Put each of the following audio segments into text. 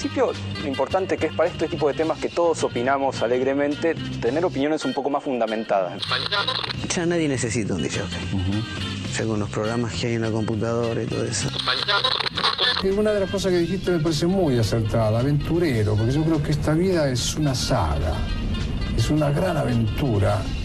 En principio, lo importante que es para este tipo de temas que todos opinamos alegremente, tener opiniones un poco más fundamentadas. Ya nadie necesita un DJ. Ya con los programas que hay en la computadora y todo eso. Una de las cosas que dijiste me parece muy acertada, aventurero, porque yo creo que esta vida es una saga, es una gran aventura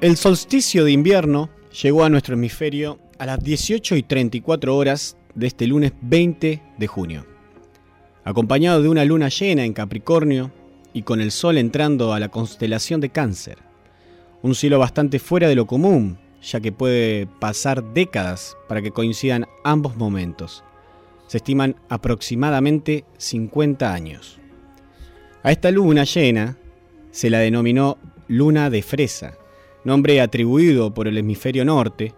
El solsticio de invierno llegó a nuestro hemisferio a las 18 y 34 horas de este lunes 20 de junio. Acompañado de una luna llena en Capricornio y con el sol entrando a la constelación de Cáncer. Un cielo bastante fuera de lo común, ya que puede pasar décadas para que coincidan ambos momentos. Se estiman aproximadamente 50 años. A esta luna llena se la denominó luna de fresa, nombre atribuido por el hemisferio norte,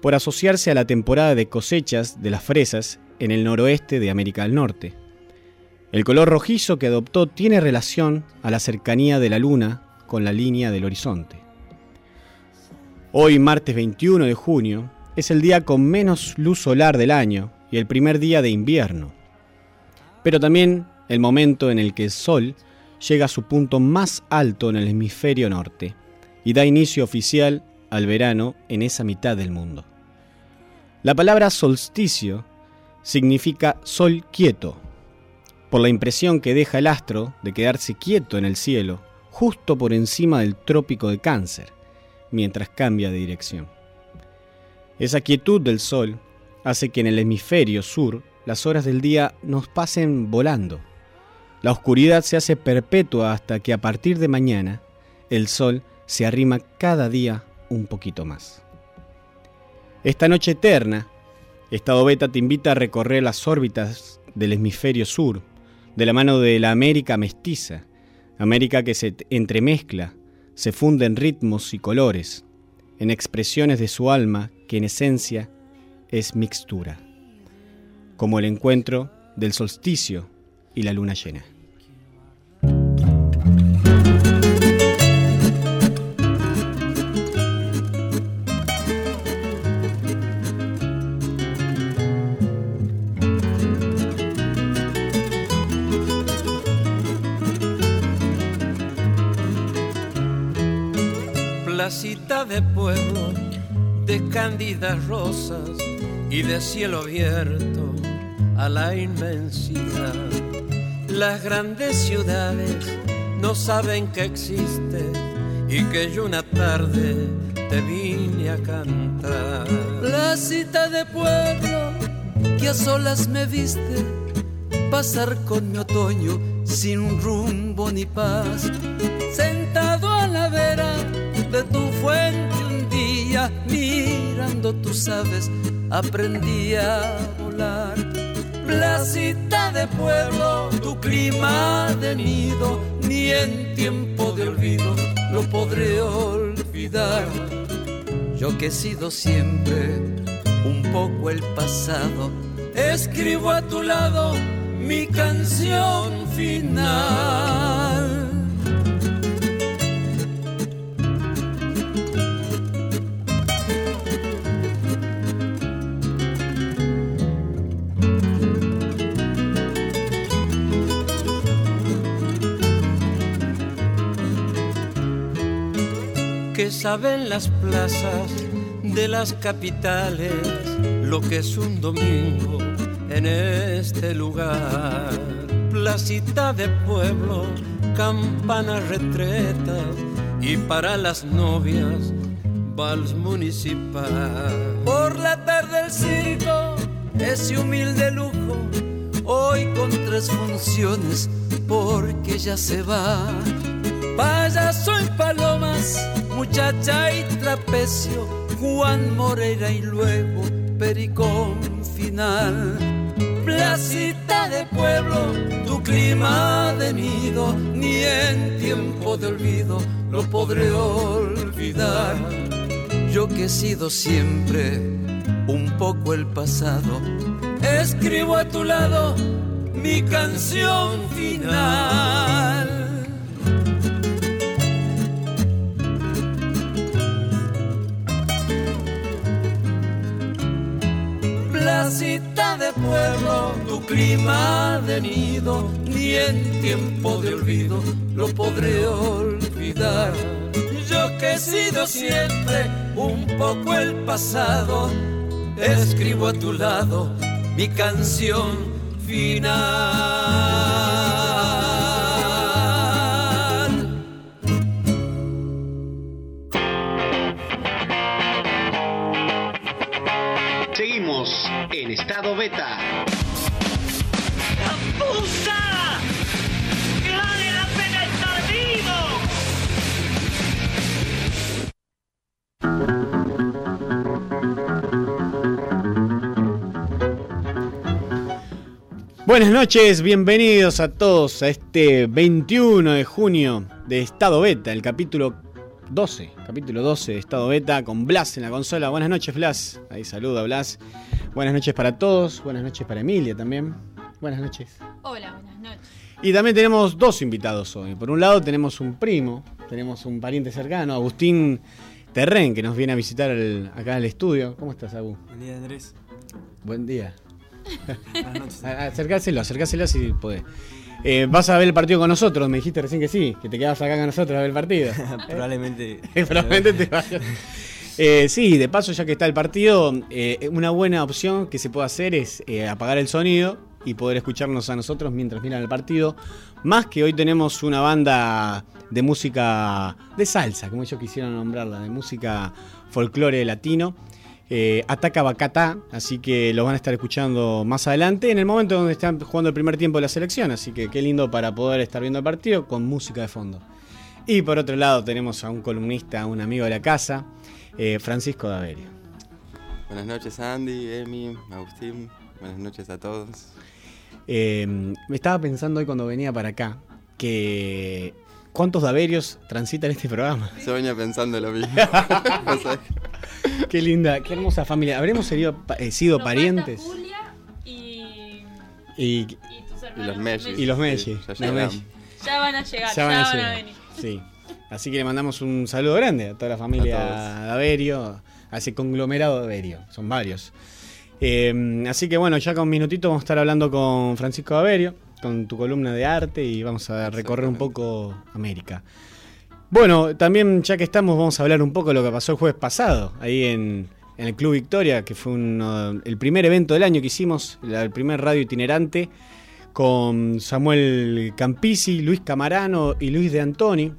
por asociarse a la temporada de cosechas de las fresas en el noroeste de América del Norte. El color rojizo que adoptó tiene relación a la cercanía de la luna con la línea del horizonte. Hoy, martes 21 de junio, es el día con menos luz solar del año y el primer día de invierno, pero también el momento en el que el Sol llega a su punto más alto en el hemisferio norte y da inicio oficial al verano en esa mitad del mundo. La palabra solsticio significa sol quieto, por la impresión que deja el astro de quedarse quieto en el cielo, justo por encima del trópico de cáncer, mientras cambia de dirección. Esa quietud del sol hace que en el hemisferio sur las horas del día nos pasen volando. La oscuridad se hace perpetua hasta que a partir de mañana el sol se arrima cada día un poquito más. Esta noche eterna, Estado Beta te invita a recorrer las órbitas del hemisferio sur, de la mano de la América mestiza, América que se entremezcla, se funde en ritmos y colores, en expresiones de su alma que en esencia es mixtura, como el encuentro del solsticio y la luna llena. De pueblo, de cándidas rosas y de cielo abierto a la inmensidad. Las grandes ciudades no saben que existe y que yo una tarde te vine a cantar. Placita de pueblo que a solas me viste pasar con mi otoño sin rumbo ni paz. Sentado a la vera de tu fuente un día, mirando tus aves, aprendí a volar. Placita de pueblo, tu clima de nido, ni en tiempo de olvido lo podré olvidar. Yo que he sido siempre un poco el pasado, escribo a tu lado mi canción final. Saben las plazas de las capitales lo que es un domingo en este lugar. Placita de pueblo, campanas retretas y para las novias vals municipal. Por la tarde el circo, ese humilde lujo, hoy con tres funciones porque ya se va. Payaso y palomas, muchacha y trapecio, Juan Moreira y luego Pericón final. Placita de pueblo, tu clima de nido, ni en tiempo de olvido lo podré olvidar. Yo que he sido siempre un poco el pasado, escribo a tu lado mi canción final. Tu clima de nido, ni en tiempo de olvido lo podré olvidar. Yo que he sido siempre un poco el pasado, escribo a tu lado mi canción final. Estado beta. ¡Puta! ¡Que vale la pena estar vivo! Buenas noches, bienvenidos a todos a este 21 de junio de Estado Beta, el capítulo 12, capítulo 12 de Estado Beta con Blas en la consola. Buenas noches, Blas. Ahí saluda, Blas. Buenas noches para todos, buenas noches para Emilia también. Buenas noches. Hola, buenas noches. Y también tenemos dos invitados hoy. Por un lado tenemos un primo, tenemos un pariente cercano, Agustín Terren, que nos viene a visitar al- acá al estudio. ¿Cómo estás, Agu? Buen día, Andrés. Buen día. Buenas noches. Acercáselo, acercáselo si podés. Eh, ¿Vas a ver el partido con nosotros? Me dijiste recién que sí, que te quedabas acá con nosotros a ver el partido. Probablemente. Probablemente te vayas. Eh, sí, de paso, ya que está el partido, eh, una buena opción que se puede hacer es eh, apagar el sonido y poder escucharnos a nosotros mientras miran el partido. Más que hoy tenemos una banda de música de salsa, como ellos quisieron nombrarla, de música folclore latino. Eh, Ataca Bacatá, así que lo van a estar escuchando más adelante, en el momento donde están jugando el primer tiempo de la selección, así que qué lindo para poder estar viendo el partido con música de fondo. Y por otro lado tenemos a un columnista, un amigo de la casa, eh, Francisco Daverio. Buenas noches Andy, Emi, Agustín, buenas noches a todos. Eh, me estaba pensando hoy cuando venía para acá que cuántos Daverios transitan este programa. Se venía pensando lo mismo. Qué linda, qué hermosa familia. ¿Habremos sido, eh, sido parientes? Julia y, Y, y tus y hermanos. los Messi. y los Messi. Sí, ya los. Ya van a llegar, Ya ya van a van a venir. Sí. Así que le mandamos un saludo grande a toda la familia A todos. Daverio, a ese conglomerado Daverio. Son varios. Eh, así que bueno, ya con un minutito vamos a estar hablando con Francisco Daverio, con tu columna de arte y vamos a recorrer un poco América. Bueno, también ya que estamos, vamos a hablar un poco de lo que pasó el jueves pasado, ahí en, en el Club Victoria, que fue uno- el primer evento del año que hicimos, el primer radio itinerante, con Samuel Campisi, Luis Camarano y Luis de Antoni,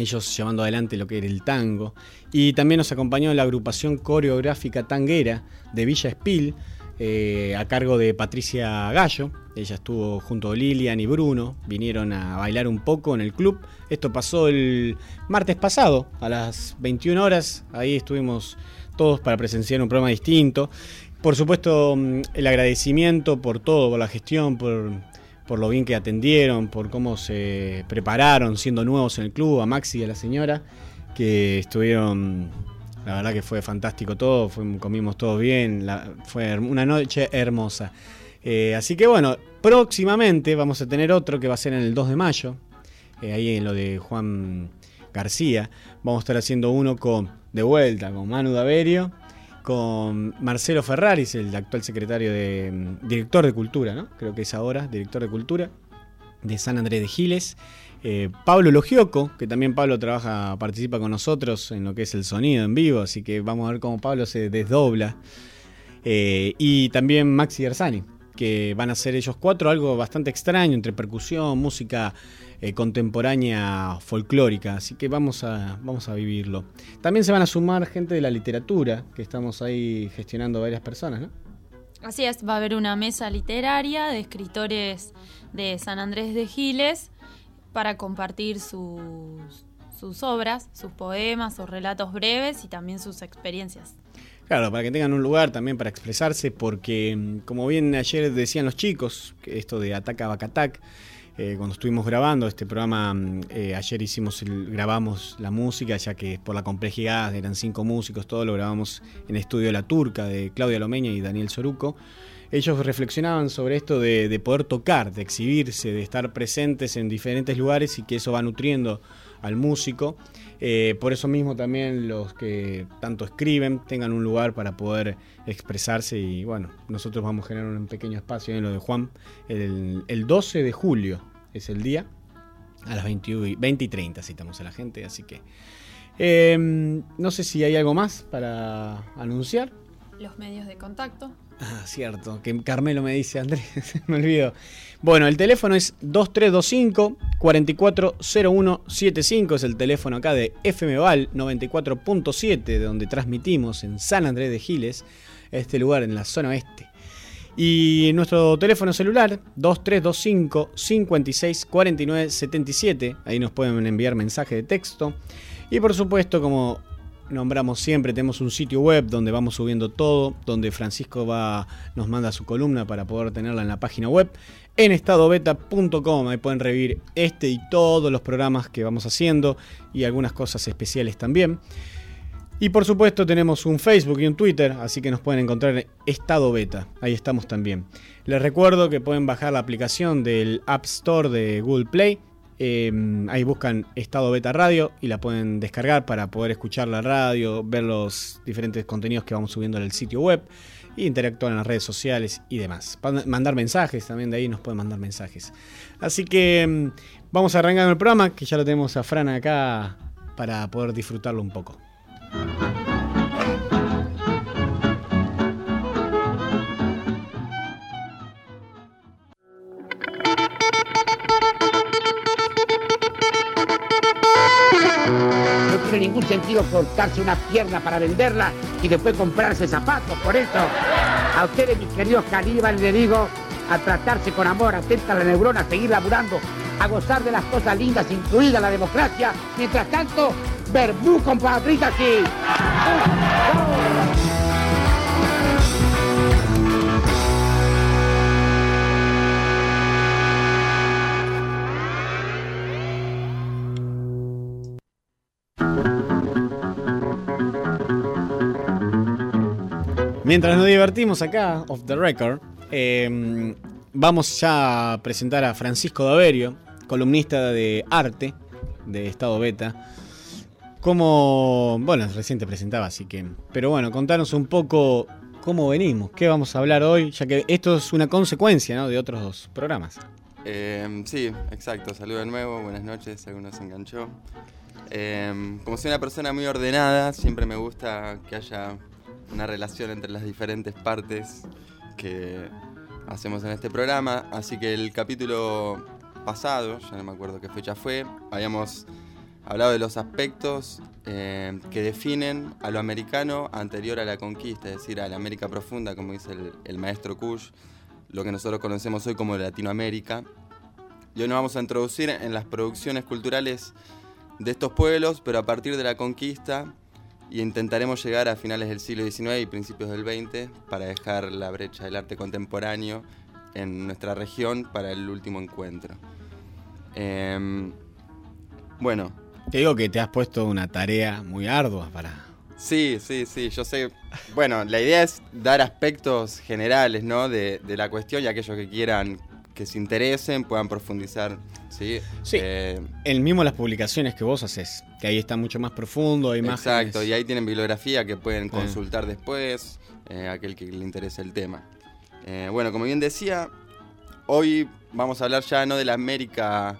ellos llevando adelante lo que era el tango. Y también nos acompañó la agrupación coreográfica tanguera de Villa Espil, eh, a cargo de Patricia Gallo. Ella estuvo junto a Lilian y Bruno, vinieron a bailar un poco en el club. Esto pasó el martes pasado, a las 21 horas. Ahí estuvimos todos para presenciar un programa distinto. Por supuesto, mm, el agradecimiento por todo, por la gestión, por, por lo bien que atendieron, por cómo se prepararon siendo nuevos en el club, a Maxi y a la señora, que estuvieron, la verdad que fue fantástico todo, comimos todos bien, fue una noche hermosa. Eh, así que bueno, próximamente vamos a tener otro que va a ser en el 2 de mayo, eh, ahí en lo de Juan García. Vamos a estar haciendo uno con, de vuelta, con Manu Daverio, con Marcelo Ferraris, el actual secretario de, mm, director de Cultura, ¿no? Creo que es ahora, director de Cultura, de San Andrés de Giles. Eh, Pablo Logioco, que también Pablo trabaja, participa con nosotros en lo que es el sonido en vivo, así que vamos a ver cómo Pablo se desdobla. Eh, y también Maxi Ersani, que van a hacer ellos cuatro algo bastante extraño entre percusión, música eh, contemporánea folclórica, así que vamos a, vamos a vivirlo. También se van a sumar gente de la literatura, que estamos ahí gestionando varias personas, ¿no? Así es, va a haber una mesa literaria de escritores de San Andrés de Giles para compartir sus, sus obras, sus poemas, sus relatos breves y también sus experiencias. Claro, para que tengan un lugar también para expresarse, porque mm, como bien ayer decían los chicos, esto de Ataca Bacatac, eh, cuando estuvimos grabando este programa, mm, eh, ayer hicimos el- grabamos la música, ya que por la complejidad eran cinco músicos, todo lo grabamos en estudio La Turca de Claudia Lomeña y Daniel Soruco. Ellos reflexionaban sobre esto de, de poder tocar, de exhibirse, de estar presentes en diferentes lugares y que eso va nutriendo al músico. Eh, por eso mismo también los que tanto escriben tengan un lugar para poder expresarse y bueno, nosotros vamos a generar un pequeño espacio en lo de Juan el 12 de julio es el día a las 21 y- 20 y 30 citamos a la gente, así que eh, no sé si hay algo más para anunciar. Los medios de contacto. Ah, cierto, que Carmelo me dice, Andrés, me olvidó. Bueno, el teléfono es 2325-440175, es el teléfono acá de FMVAL 94.7, de donde transmitimos en San Andrés de Giles, este lugar en la zona oeste. Y nuestro teléfono celular 2325 56 49 77, ahí nos pueden enviar mensaje de texto. Y por supuesto, como nombramos siempre, tenemos un sitio web donde vamos subiendo todo, donde Francisco va, nos manda su columna para poder tenerla en la página web, en estadobeta.com. Ahí pueden revivir este y todos los programas que vamos haciendo y algunas cosas especiales también. Y por supuesto tenemos un Facebook y un Twitter, así que nos pueden encontrar en Estado Beta. Ahí estamos también. Les recuerdo que pueden bajar la aplicación del App Store de Google Play. Eh, ahí buscan Estado Beta Radio y la pueden descargar para poder escuchar la radio, ver los diferentes contenidos que vamos subiendo en el sitio web, e interactuar en las redes sociales y demás. Mandar mensajes también de ahí nos pueden mandar mensajes. Así que mm, vamos a arrancar el programa, que ya lo tenemos a Fran acá para poder disfrutarlo un poco. No tiene ningún sentido cortarse una pierna para venderla y después comprarse zapatos. Por eso, a ustedes, mis queridos caníbales, les digo a tratarse con amor, atenta a la neurona, a seguir laburando, a gozar de las cosas lindas, incluida la democracia. Mientras tanto, verbú con paprika aquí. Mientras nos divertimos acá, off the record, eh, vamos ya a presentar a Francisco Daverio, columnista de arte de Estado Beta. Como, bueno, recién te presentaba, así que. Pero bueno, contanos un poco cómo venimos, qué vamos a hablar hoy, ya que esto es una consecuencia ¿no? de otros dos programas. Eh, sí, exacto. Saludo de nuevo, buenas noches, algunos se enganchó. Eh, como soy una persona muy ordenada, siempre me gusta que haya una relación entre las diferentes partes que hacemos en este programa. Así que el capítulo pasado, ya no me acuerdo qué fecha fue, habíamos hablado de los aspectos eh, que definen a lo americano anterior a la conquista, es decir, a la América profunda, como dice el, el maestro Kush, lo que nosotros conocemos hoy como Latinoamérica. Y hoy nos vamos a introducir en las producciones culturales de estos pueblos, pero a partir de la conquista, y intentaremos llegar a finales del siglo XIX y principios del XX para dejar la brecha del arte contemporáneo en nuestra región para el último encuentro. Em, bueno. Te digo que te has puesto una tarea muy ardua para... Sí, sí, sí, yo sé. Bueno, la idea es dar aspectos generales, ¿no? De, de la cuestión y aquellos que quieran, que se interesen, puedan profundizar, ¿sí? Sí. Eh, El mismo las publicaciones que vos haces, que ahí está mucho más profundo, hay imágenes. Exacto, y ahí tienen bibliografía que pueden consultar después, eh, aquel que le interese el tema. Eh, bueno, como bien decía, hoy vamos a hablar ya no de la América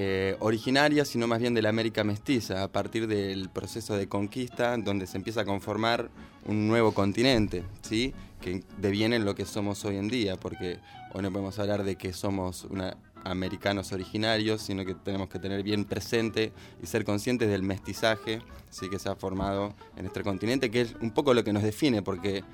eh, originaria, sino más bien de la América mestiza, a partir del proceso de conquista, donde se empieza a conformar un nuevo continente, ¿sí? que deviene en lo que somos hoy en día, porque hoy no podemos hablar de que somos americanos originarios, sino que tenemos que tener bien presente y ser conscientes del mestizaje ¿sí? que se ha formado en nuestro continente, que es un poco lo que nos define, porque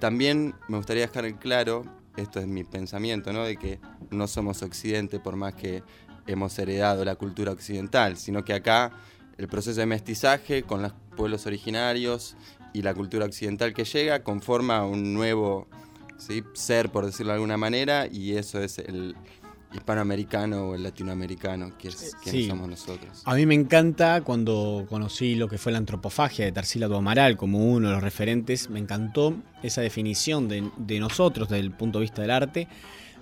también me gustaría dejar claro, esto es mi pensamiento, ¿no? de que no somos occidente por más que hemos heredado la cultura occidental, sino que acá el proceso de mestizaje con los pueblos originarios y la cultura occidental que llega conforma un nuevo ¿sí? ser, por decirlo de alguna manera, y eso es el hispanoamericano o el latinoamericano, que es Sí. somos nosotros. A mí me encanta cuando conocí lo que fue la antropofagia de Tarsila Amaral como uno de los referentes, me encantó esa definición de, de nosotros desde el punto de vista del arte,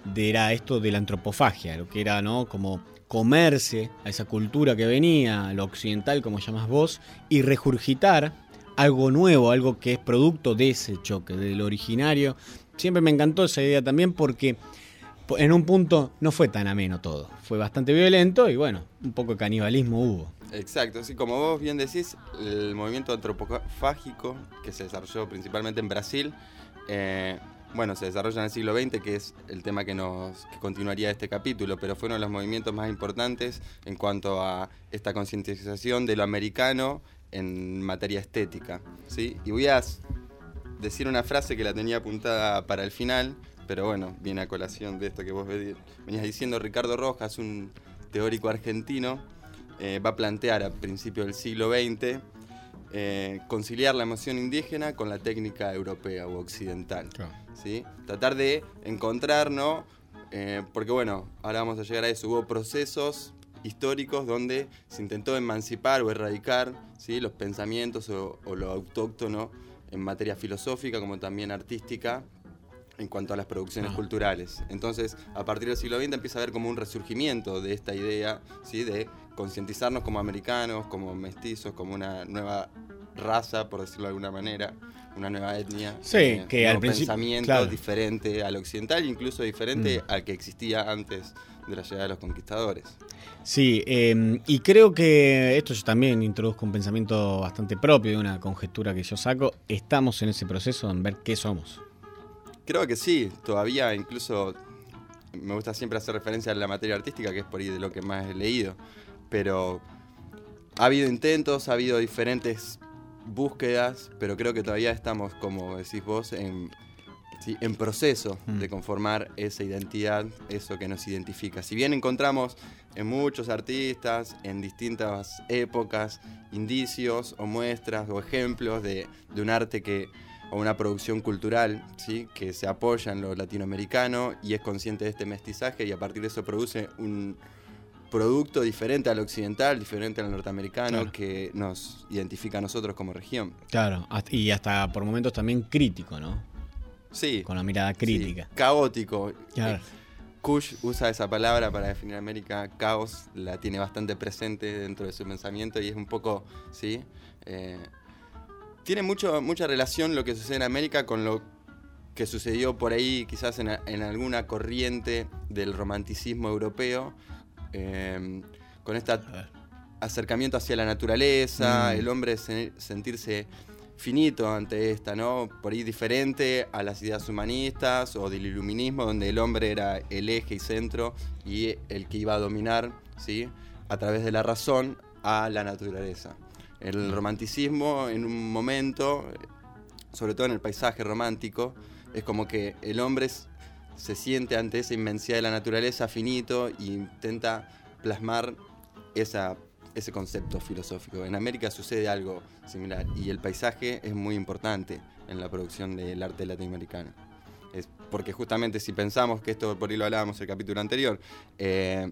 de era esto de la antropofagia, lo que era ¿no? como comerse a esa cultura que venía, lo occidental como llamás vos, y regurgitar algo nuevo, algo que es producto de ese choque, del originario. Siempre me encantó esa idea también porque po- en un punto no fue tan ameno todo, fue bastante violento y bueno, un poco de canibalismo hubo. Exacto, así como vos bien decís, el movimiento antropofágico que se desarrolló principalmente en Brasil, eh, bueno, se desarrolla en el siglo XX, que es el tema que nos continuaría este capítulo, pero fue uno de los movimientos más importantes en cuanto a esta concientización de lo americano en materia estética, ¿sí? Y voy a decir una frase que la tenía apuntada para el final, pero bueno, viene a colación de esto que vos ve- venías diciendo. Ricardo Rojas, un teórico argentino, eh, va a plantear a principios del siglo XX eh, conciliar la emoción indígena con la técnica europea o occidental. ¿sí? Tratar de encontrar, ¿no? Eh, porque bueno, ahora vamos a llegar a eso. Hubo procesos históricos donde se intentó emancipar o erradicar ¿sí? los pensamientos o, o lo autóctono en materia filosófica como también artística en cuanto a las producciones Ah. culturales. Entonces, a partir del siglo XX empieza a haber como un resurgimiento de esta idea, ¿sí? de concientizarnos como americanos, como mestizos, como una nueva raza, por decirlo de alguna manera, una nueva etnia. Sí, que un al pensamiento claro. diferente al occidental, incluso diferente Mm. al que existía antes de la llegada de los conquistadores. Sí, eh, y creo que esto yo también introduzco un pensamiento bastante propio de una conjetura que yo saco. Estamos en ese proceso en ver qué somos. Creo que sí, todavía incluso me gusta siempre hacer referencia a la materia artística, que es por ahí de lo que más he leído, pero ha habido intentos, ha habido diferentes búsquedas, pero creo que todavía estamos, como decís vos, en, sí, en proceso Mm. de conformar esa identidad, eso que nos identifica. Si bien encontramos en muchos artistas, en distintas épocas, indicios o muestras o ejemplos de, de un arte que o una producción cultural ¿sí? que se apoya en lo latinoamericano y es consciente de este mestizaje y a partir de eso produce un producto diferente al occidental, diferente al norteamericano, Claro. que nos identifica a nosotros como región. Claro, y hasta por momentos también crítico, ¿no? Sí. Con la mirada crítica. Sí, caótico. Claro. Eh, Kush usa esa palabra para definir América, caos, la tiene bastante presente dentro de su pensamiento y es un poco, ¿sí? Eh, tiene mucho, mucha relación lo que sucede en América con lo que sucedió por ahí quizás en alguna corriente del romanticismo europeo, eh, con este acercamiento hacia la naturaleza, Mm. el hombre se- sentirse finito ante esta, ¿no? Por ahí diferente a las ideas humanistas o del iluminismo, donde el hombre era el eje y centro y el que iba a dominar, ¿sí? A través de la razón a la naturaleza. El romanticismo en un momento, sobre todo en el paisaje romántico, es como que el hombre se siente ante esa inmensidad de la naturaleza finito e intenta plasmar esa, ese concepto filosófico. En América sucede algo similar y el paisaje es muy importante en la producción del arte latinoamericano. Es porque justamente si pensamos que esto, por ahí lo hablábamos el capítulo anterior, eh,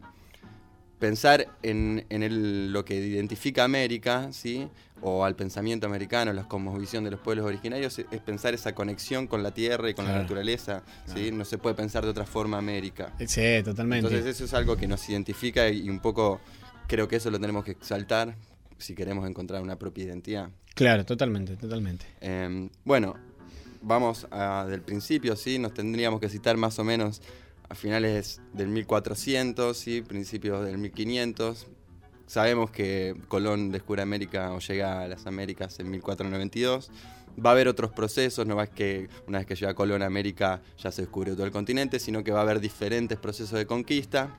pensar en, en el- lo que identifica América, ¿sí? o al pensamiento americano, la cosmovisión de los pueblos originarios, es pensar esa conexión con la tierra y con la Claro. naturaleza. ¿sí? No se puede pensar de otra forma América. Sí, totalmente. Entonces eso es algo que nos identifica y un poco creo que eso lo tenemos que exaltar si queremos encontrar una propia identidad. Claro, totalmente, totalmente. Eh, bueno, vamos a- del principio, ¿sí? Nos tendríamos que citar más o menos a finales del 1400, ¿sí? Principios del 1500. Sabemos que Colón descubre América o llega a las Américas en 1492. Va a haber otros procesos, no es que una vez que llega Colón a América ya se descubrió todo el continente, sino que va a haber diferentes procesos de conquista.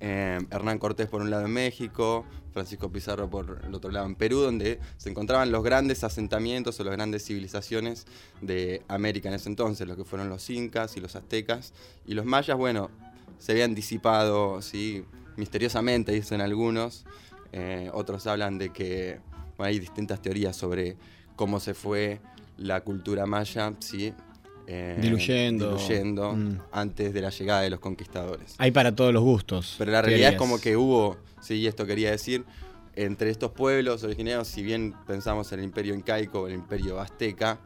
Eh, Hernán Cortés por un lado en México, Francisco Pizarro por el otro lado en Perú, donde se encontraban los grandes asentamientos o las grandes civilizaciones de América en ese entonces, lo que fueron los incas y los aztecas. Y los mayas, bueno, se habían disipado, ¿sí? misteriosamente, dicen algunos. Eh, otros hablan de que hay distintas teorías sobre cómo se fue la cultura maya, ¿sí? Eh, Diluyendo. diluyendo Mm. antes de la llegada de los conquistadores. Hay para todos los gustos. Pero la realidad es como que hubo, sí, esto quería decir, entre estos pueblos originarios, si bien pensamos en el imperio incaico o el imperio azteca,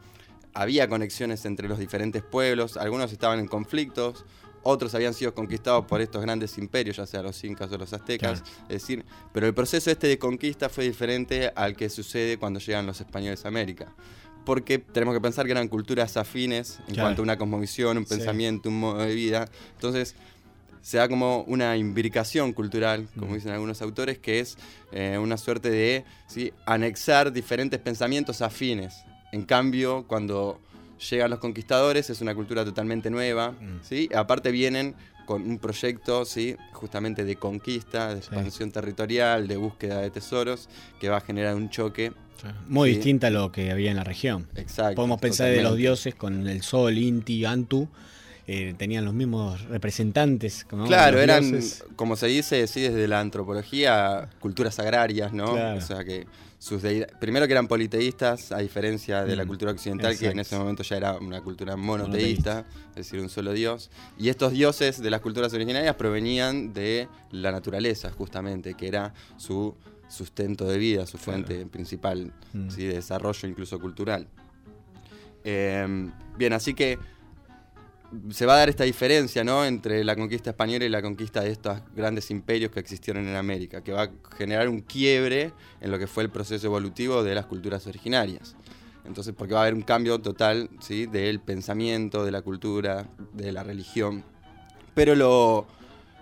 había conexiones entre los diferentes pueblos, algunos estaban en conflictos, otros habían sido conquistados por estos grandes imperios, ya sea los incas o los aztecas, es decir, pero el proceso este de conquista fue diferente al que sucede cuando llegan los españoles a América. Porque tenemos que pensar que eran culturas afines en Claro. cuanto a una cosmovisión, un Sí. pensamiento, un modo de vida. Entonces, se da como una imbricación cultural, como Mm. dicen algunos autores, que es eh, una suerte de ¿sí? anexar diferentes pensamientos afines. En cambio, cuando llegan los conquistadores es una cultura totalmente nueva, Mm. ¿sí? aparte vienen con un proyecto ¿sí? justamente de conquista, de expansión territorial, de búsqueda de tesoros, que va a generar un choque. Muy ¿sí? distinta a lo que había en la región. Exacto, Podemos pensar de los totalmente. dioses con el sol, Inti, Antu. eh, tenían los mismos representantes. ¿no? Claro, eran, dioses. como se dice, sí, desde la antropología, culturas agrarias, ¿no? Claro. O sea que sus primero que eran politeístas, a diferencia de la Mm, cultura occidental, que en ese momento ya era una cultura monoteísta, es decir, un solo dios. Y estos dioses de las culturas originarias provenían de la naturaleza, justamente, que era su sustento de vida, su fuente principal Mm. ¿sí? de desarrollo incluso cultural. Eh, bien, así que se va a dar esta diferencia ¿no? entre la conquista española y la conquista de estos grandes imperios que existieron en América, que va a generar un quiebre en lo que fue el proceso evolutivo de las culturas originarias. Entonces, porque va a haber un cambio total ¿sí? del pensamiento, de la cultura, de la religión. Pero lo,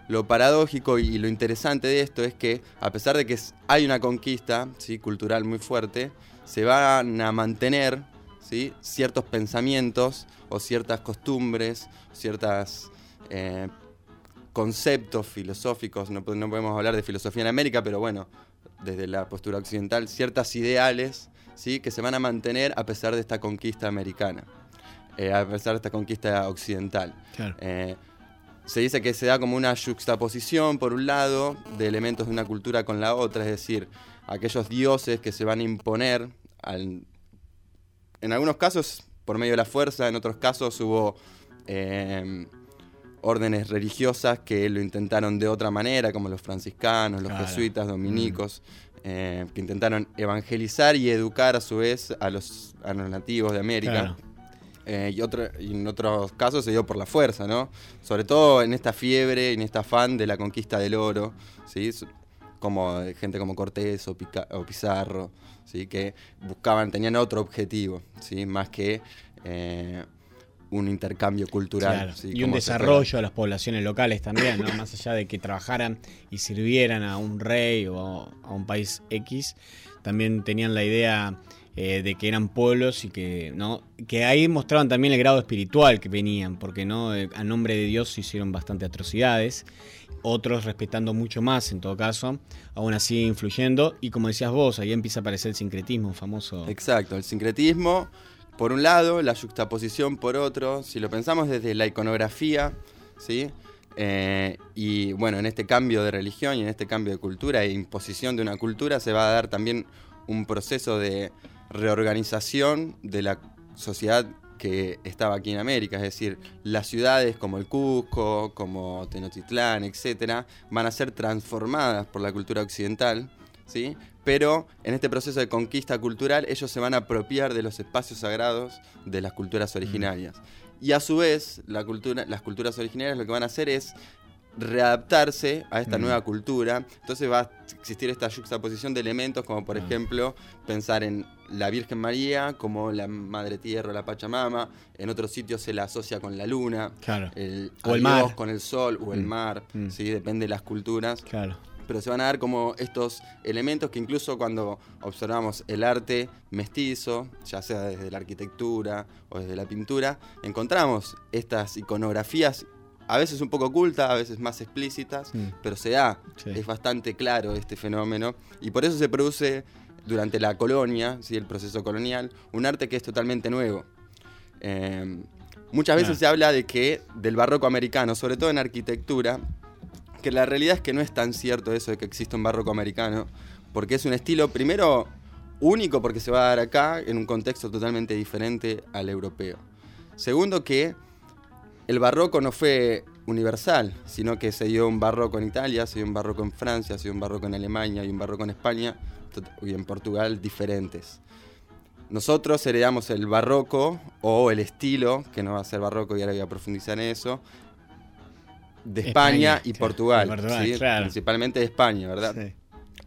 lo paradójico y lo interesante de esto es que, a pesar de que hay una conquista ¿sí? cultural muy fuerte, se van a mantener ¿sí? ciertos pensamientos o ciertas costumbres, ciertos conceptos filosóficos, no, no podemos hablar de filosofía en América, pero bueno, desde la postura occidental, ciertas ideales ¿sí? que se van a mantener a pesar de esta conquista americana, eh, a pesar de esta conquista occidental. Claro. Eh, se dice que se da como una juxtaposición, por un lado, de elementos de una cultura con la otra, es decir, aquellos dioses que se van a imponer, al- en algunos casos por medio de la fuerza, en otros casos hubo eh, órdenes religiosas que lo intentaron de otra manera, como los franciscanos, los Claro. jesuitas, dominicos, eh, que intentaron evangelizar y educar a su vez a los, a los nativos de América. Claro. Eh, y, otro- y en otros casos se dio por la fuerza, ¿no? Sobre todo en esta fiebre en este afán de la conquista del oro, ¿sí? Como eh, gente como Cortés o, Pica- o Pizarro, ¿sí? Que buscaban, tenían otro objetivo, ¿sí? Más que eh, un intercambio cultural. Claro, ¿sí? y un desarrollo de las poblaciones locales también, ¿no? más allá de que trabajaran y sirvieran a un rey o a un país X, también tenían la idea eh, de que eran pueblos y que no que ahí mostraban también el grado espiritual que venían, porque no Eh, a nombre de Dios se hicieron bastante atrocidades, otros respetando mucho más en todo caso, aún así influyendo y como decías vos, ahí empieza a aparecer el sincretismo famoso. Exacto, el sincretismo, por un lado, la juxtaposición por otro, si lo pensamos desde la iconografía, ¿sí? Eh, y bueno, en este cambio de religión y en este cambio de cultura e imposición de una cultura se va a dar también un proceso de reorganización de la sociedad que estaba aquí en América, es decir, las ciudades como el Cusco, como Tenochtitlán, etcétera, van a ser transformadas por la cultura occidental, ¿sí? Pero en este proceso de conquista cultural ellos se van a apropiar de los espacios sagrados de las culturas originarias. Y a su vez, la cultura, las culturas originarias lo que van a hacer es readaptarse a esta Mm. nueva cultura. Entonces va a existir esta juxtaposición de elementos como por Ah. ejemplo pensar en la Virgen María como la Madre Tierra o la Pachamama. En otros sitios se la asocia con la luna. Claro. El, O el mar. con el sol o el Mm. mar. Mm. ¿sí? Depende de las culturas. Claro. Pero se van a dar como estos elementos que incluso cuando observamos el arte mestizo, ya sea desde la arquitectura o desde la pintura, encontramos estas iconografías a veces un poco ocultas, a veces más explícitas, Mm. pero se da, Sí. es bastante claro este fenómeno y por eso se produce durante la colonia, ¿sí? el proceso colonial, un arte que es totalmente nuevo. Eh, muchas veces Claro. se habla de que del barroco americano, sobre todo en arquitectura, que la realidad es que no es tan cierto eso de que existe un barroco americano, porque es un estilo, primero, único porque se va a dar acá en un contexto totalmente diferente al europeo. Segundo, que el barroco no fue universal, sino que se dio un barroco en Italia, se dio un barroco en Francia, se dio un barroco en Alemania y un barroco en España y en Portugal diferentes. Nosotros heredamos el barroco o el estilo, que no va a ser barroco y ahora voy a profundizar en eso, de España, España, y Portugal, ¿sí? claro. principalmente de España, ¿verdad? Sí.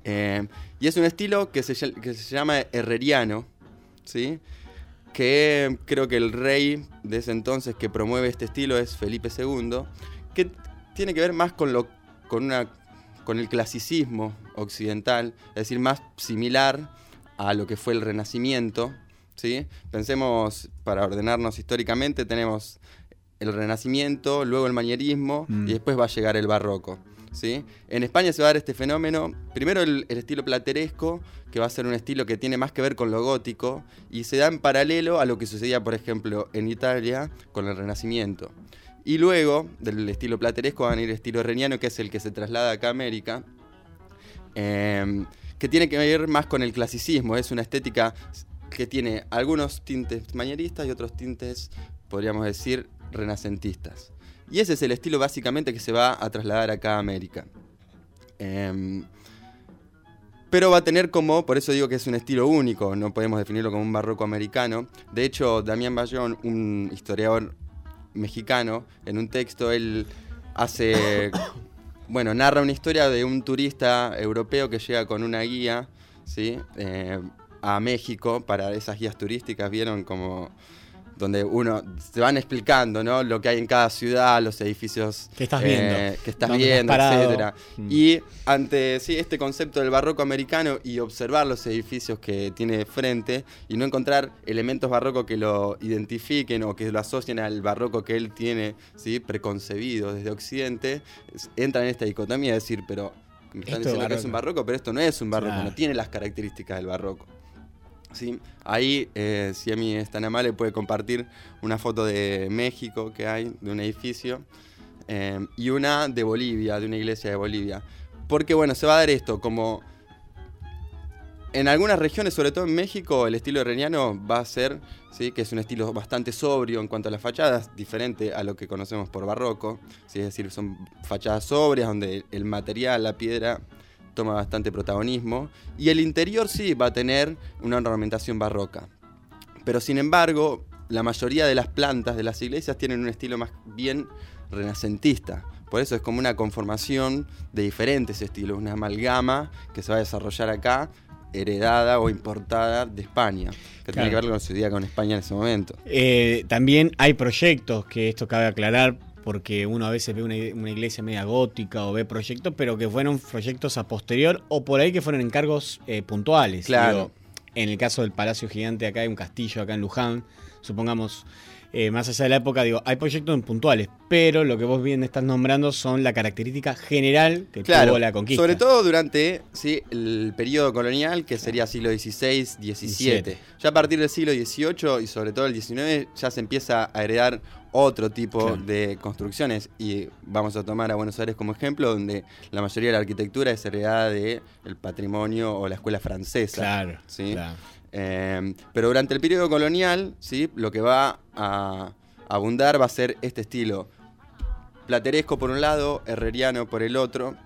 Eh, y es un estilo que se, que se llama herreriano, ¿sí? Que creo que el rey de ese entonces que promueve este estilo es Felipe II, que tiene que ver más con, lo, con, una, con el clasicismo occidental, es decir, más similar a lo que fue el Renacimiento. ¿sí? Pensemos, para ordenarnos históricamente, tenemos el Renacimiento, luego el manierismo Mm. y después va a llegar el Barroco. ¿Sí? En España se va a dar este fenómeno, primero el, estilo plateresco, que va a ser un estilo que tiene más que ver con lo gótico, y se da en paralelo a lo que sucedía, por ejemplo, en Italia con el Renacimiento. Y luego, del estilo plateresco, van a ir el estilo reniano, que es el que se traslada acá a América, eh, que tiene que ver más con el clasicismo, es una estética que tiene algunos tintes manieristas y otros tintes, podríamos decir, renacentistas. Y ese es el estilo básicamente que se va a trasladar acá a América. Em, pero va a tener como, por eso digo que es un estilo único, no podemos definirlo como un barroco americano. De hecho, Damián Bayón, un historiador mexicano, en un texto él hace, bueno, narra una historia de un turista europeo que llega con una guía, ¿sí? Eh, a México para esas guías turísticas, vieron como donde uno se van explicando, ¿no? Lo que hay en cada ciudad, los edificios Que estás eh, viendo. que estás viendo, etcétera. Mm. Y ante sí, este concepto del barroco americano y observar los edificios que tiene de frente y no encontrar elementos barrocos que lo identifiquen o que lo asocien al barroco que él tiene ¿sí? preconcebido desde Occidente, entra en esta dicotomía de decir, pero me están Esto diciendo que es un barroco. barroco, pero esto no es un barroco, Claro. no tiene las características del barroco. ¿Sí? Ahí, eh, si mí es tan amable, puede compartir una foto de México que hay, de un edificio, eh, y una de Bolivia, de una iglesia de Bolivia. Porque, bueno, se va a dar esto, como en algunas regiones, sobre todo en México, el estilo herreriano va a ser, ¿sí? que es un estilo bastante sobrio en cuanto a las fachadas, diferente a lo que conocemos por barroco, es decir, son fachadas sobrias donde el material, la piedra, toma bastante protagonismo. Y el interior sí va a tener una ornamentación barroca. Pero sin embargo, la mayoría de las plantas de las iglesias tienen un estilo más bien renacentista. Por eso es como una conformación de diferentes estilos, una amalgama que se va a desarrollar acá heredada o importada de España, que tiene que ver con su idea con España en ese momento. Eh, también hay proyectos, que esto cabe aclarar, porque uno a veces ve una, una iglesia media gótica o ve proyectos, pero que fueron proyectos a posterior o por ahí que fueron encargos eh, puntuales. Claro. en el caso del Palacio Gigante, acá hay un castillo, acá en Luján, supongamos, eh, más allá de la época, digo, hay proyectos puntuales, pero lo que vos bien estás nombrando son la característica general que Claro, tuvo la conquista. sobre todo durante ¿sí? el periodo colonial, que sería siglo XVI, XVII. XVII. Ya a partir del siglo XVIII y sobre todo el XIX ya se empieza a heredar otro tipo Claro. de construcciones y vamos a tomar a Buenos Aires como ejemplo, donde la mayoría de la arquitectura es heredada del patrimonio o la escuela francesa. Claro, ¿sí? claro. Eh, pero durante el periodo colonial, ¿sí? lo que va a abundar va a ser este estilo plateresco por un lado, herreriano por el otro,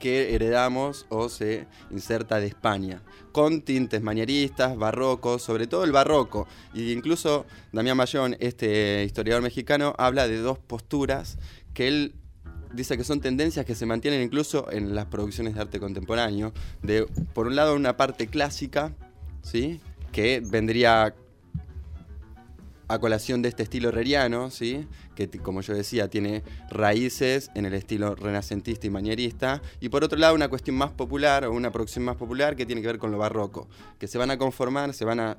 que heredamos o se inserta de España, con tintes manieristas, barrocos, sobre todo el barroco. Y incluso Damián Mayón, este historiador mexicano, habla de dos posturas que él dice que son tendencias que se mantienen incluso en las producciones de arte contemporáneo. De, por un lado, una parte clásica, ¿sí? que vendría a colación de este estilo herreriano, ¿sí? Que como yo decía tiene raíces en el estilo renacentista y manierista, y por otro lado una cuestión más popular o una producción más popular que tiene que ver con lo barroco, que se van a conformar, se van a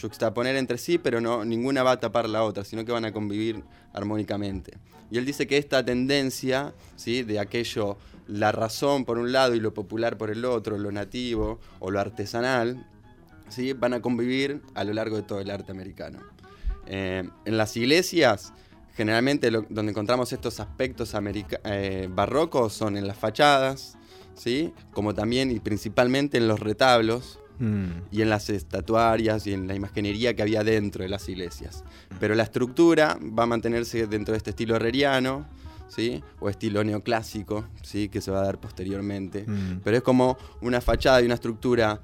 juxtaponer entre sí, pero no ninguna va a tapar la otra, sino que van a convivir armónicamente. Y él dice que esta tendencia, ¿sí? de aquello, la razón por un lado y lo popular por el otro, lo nativo o lo artesanal, ¿sí? van a convivir a lo largo de todo el arte americano. Eh, en las iglesias, generalmente lo- donde encontramos estos aspectos america- eh, barrocos son en las fachadas, ¿sí? como también y principalmente en los retablos Mm. y en las estatuarias y en la imaginería que había dentro de las iglesias. Pero la estructura va a mantenerse dentro de este estilo herreriano, ¿sí? o estilo neoclásico, ¿sí? que se va a dar posteriormente. Mm. Pero es como una fachada y una estructura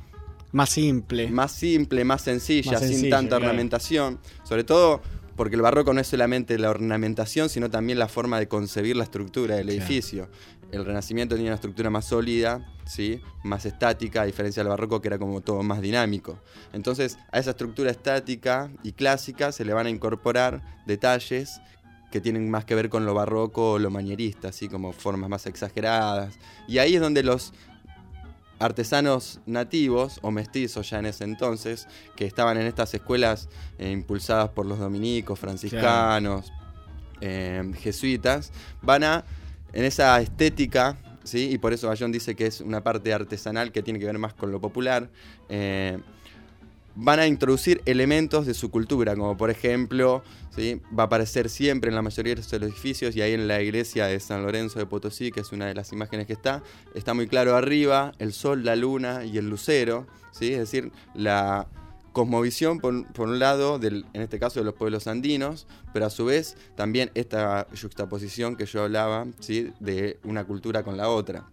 Más simple. más simple, más sencilla, Más sin sencilla, tanta claro. ornamentación. Sobre todo porque el barroco no es solamente la ornamentación, sino también la forma de concebir la estructura del Claro. edificio. El Renacimiento tenía una estructura más sólida, ¿sí? más estática, a diferencia del barroco que era como todo más dinámico. Entonces, a esa estructura estática y clásica se le van a incorporar detalles que tienen más que ver con lo barroco o lo manierista, así como formas más exageradas. Y ahí es donde los artesanos nativos o mestizos ya en ese entonces, que estaban en estas escuelas eh, impulsadas por los dominicos, franciscanos, eh, jesuitas, van a, en esa estética, ¿sí? y por eso Bayón dice que es una parte artesanal que tiene que ver más con lo popular, eh, van a introducir elementos de su cultura, como por ejemplo, va a aparecer siempre en la mayoría de los edificios y ahí en la iglesia de San Lorenzo de Potosí, que es una de las imágenes que está, está muy claro arriba el sol, la luna y el lucero, ¿sí? es decir, la cosmovisión por, por un lado, del, en este caso de los pueblos andinos, pero a su vez también esta juxtaposición que yo hablaba, ¿sí? de una cultura con la otra.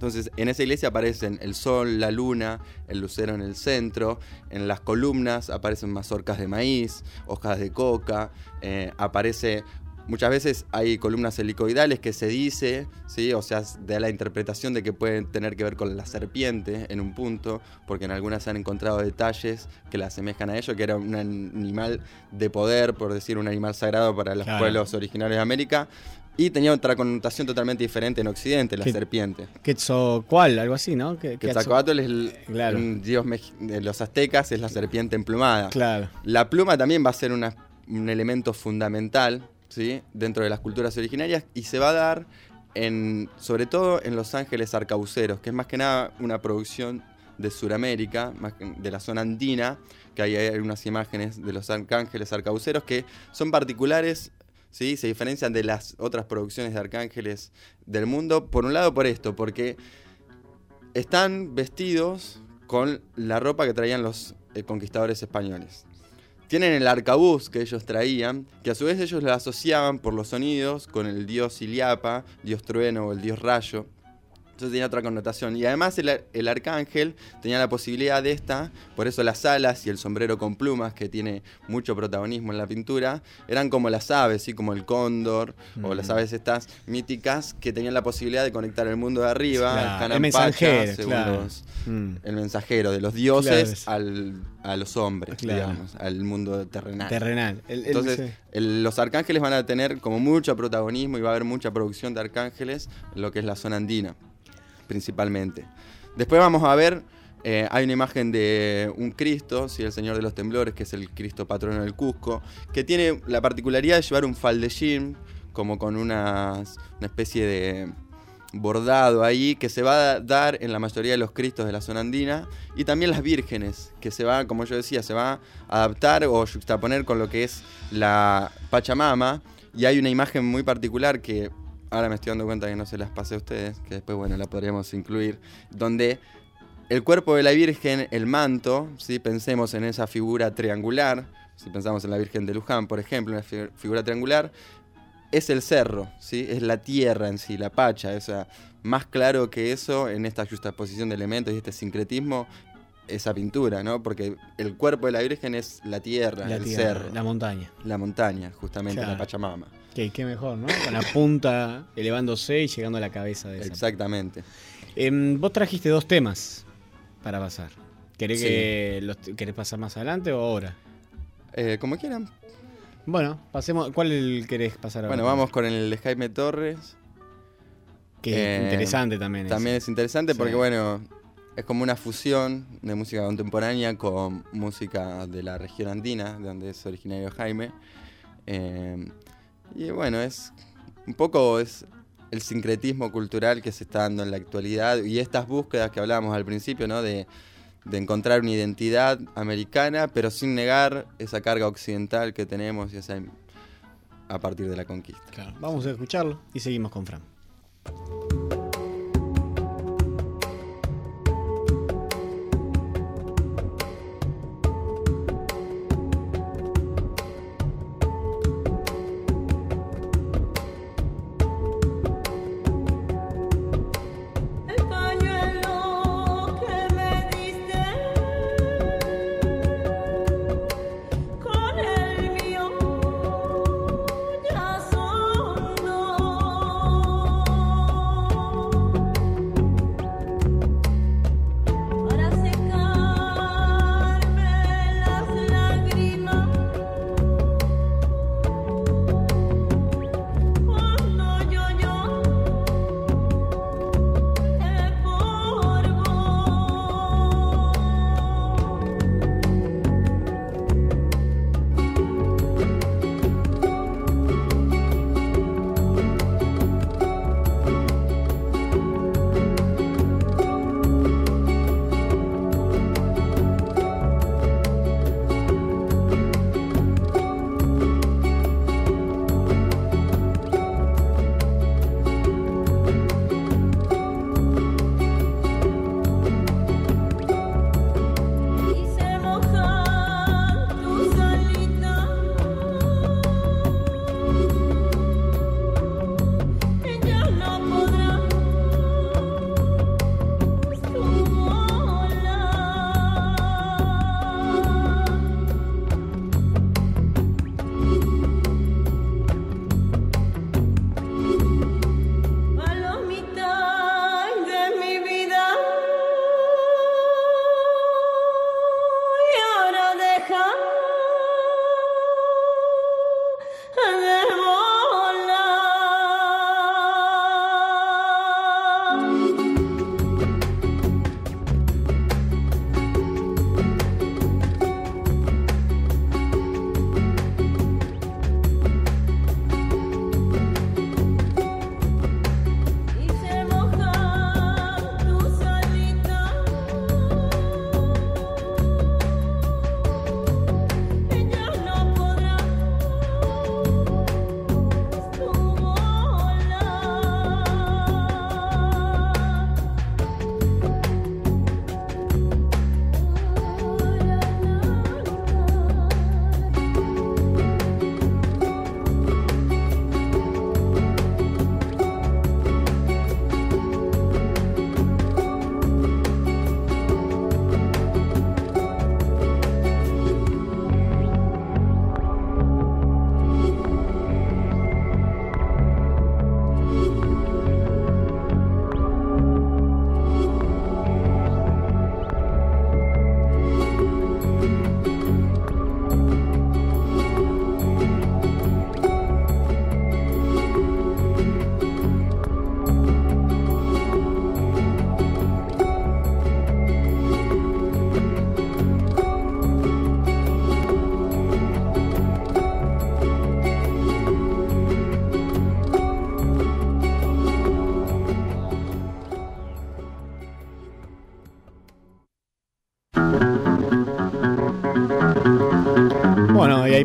Entonces, en esa iglesia aparecen el sol, la luna, el lucero en el centro, en las columnas aparecen mazorcas de maíz, hojas de coca, eh, aparece... Muchas veces hay columnas helicoidales que se dice, ¿sí? o sea, da la interpretación de que pueden tener que ver con la serpiente en un punto, porque en algunas se han encontrado detalles que la asemejan a ello, que era un animal de poder, por decir, un animal sagrado para los Claro. pueblos originarios de América, y tenía otra connotación totalmente diferente en Occidente, la ¿Qué- serpiente. Quetzalcoatl, algo así, ¿no? Que, Quetzalcoatl es el, Claro. un dios de los aztecas, es la serpiente emplumada. Claro. La pluma también va a ser una- un elemento fundamental ¿sí? dentro de las culturas originarias y se va a dar en, sobre todo en Los Ángeles Arcauceros, que es más que nada una producción de Sudamérica, de la zona andina, que ahí hay unas imágenes de los arcángeles arcauceros que son particulares, ¿sí? se diferencian de las otras producciones de arcángeles del mundo, por un lado por esto, porque están vestidos con la ropa que traían los eh, conquistadores españoles. Tienen el arcabuz que ellos traían, que a su vez ellos lo asociaban por los sonidos con el dios Iliapa, dios trueno o el dios rayo. Entonces tenía otra connotación. Y además el, el arcángel tenía la posibilidad de esta, por eso las alas y el sombrero con plumas, que tiene mucho protagonismo en la pintura, eran como las aves, ¿sí? como el cóndor, o las Mm. aves estas míticas, que tenían la posibilidad de conectar el mundo de arriba, Claro, el mensajero, según claro. los- Mm. el mensajero de los dioses Claro. al, a los hombres, Claro. digamos, al mundo terrenal. Terrenal. El- Entonces, los arcángeles van a tener como mucho protagonismo y va a haber mucha producción de arcángeles en lo que es la zona andina, principalmente. Después vamos a ver, eh, hay una imagen de un Cristo, ¿sí? el Señor de los Temblores, que es el Cristo patrono del Cusco, que tiene la particularidad de llevar un faldellín, como con unas- una especie de bordado ahí que se va a dar en la mayoría de los cristos de la zona andina y también las vírgenes que se va, como yo decía, se va a adaptar o juxtaponer con lo que es la Pachamama y hay una imagen muy particular que ahora me estoy dando cuenta que no se las pasé a ustedes, que después bueno la podríamos incluir, donde el cuerpo de la Virgen, el manto, si pensemos en esa figura triangular, si pensamos en la Virgen de Luján, por ejemplo, una fi- figura triangular, es el cerro, ¿sí? es la tierra en sí, la pacha. O más claro que eso en esta justaposición de elementos y este sincretismo, esa pintura, ¿no? Porque el cuerpo de la Virgen es la tierra, La el tierra, cerro. la montaña. La montaña, justamente, Claro. la Pachamama. Qué, qué mejor, ¿no? Con la punta elevándose y llegando a la cabeza de esa. Exactamente. Em, vos trajiste dos temas para pasar. ¿Querés, Sí. que los, ¿Querés pasar más adelante o ahora? Eh, como quieran. Bueno, pasemos. ¿Cuál querés pasar ahora? Bueno, vamos con el de Jaime Torres. Que es interesante también ese. También es interesante Sí. porque, bueno, es como una fusión de música contemporánea con música de la región andina, de donde es originario Jaime. Eh, y bueno, es un poco es el sincretismo cultural que se está dando en la actualidad y estas búsquedas que hablábamos al principio, ¿no? De, de encontrar una identidad americana, pero sin negar esa carga occidental que tenemos y esa, a partir de la conquista. Claro, vamos a escucharlo y seguimos con Fran.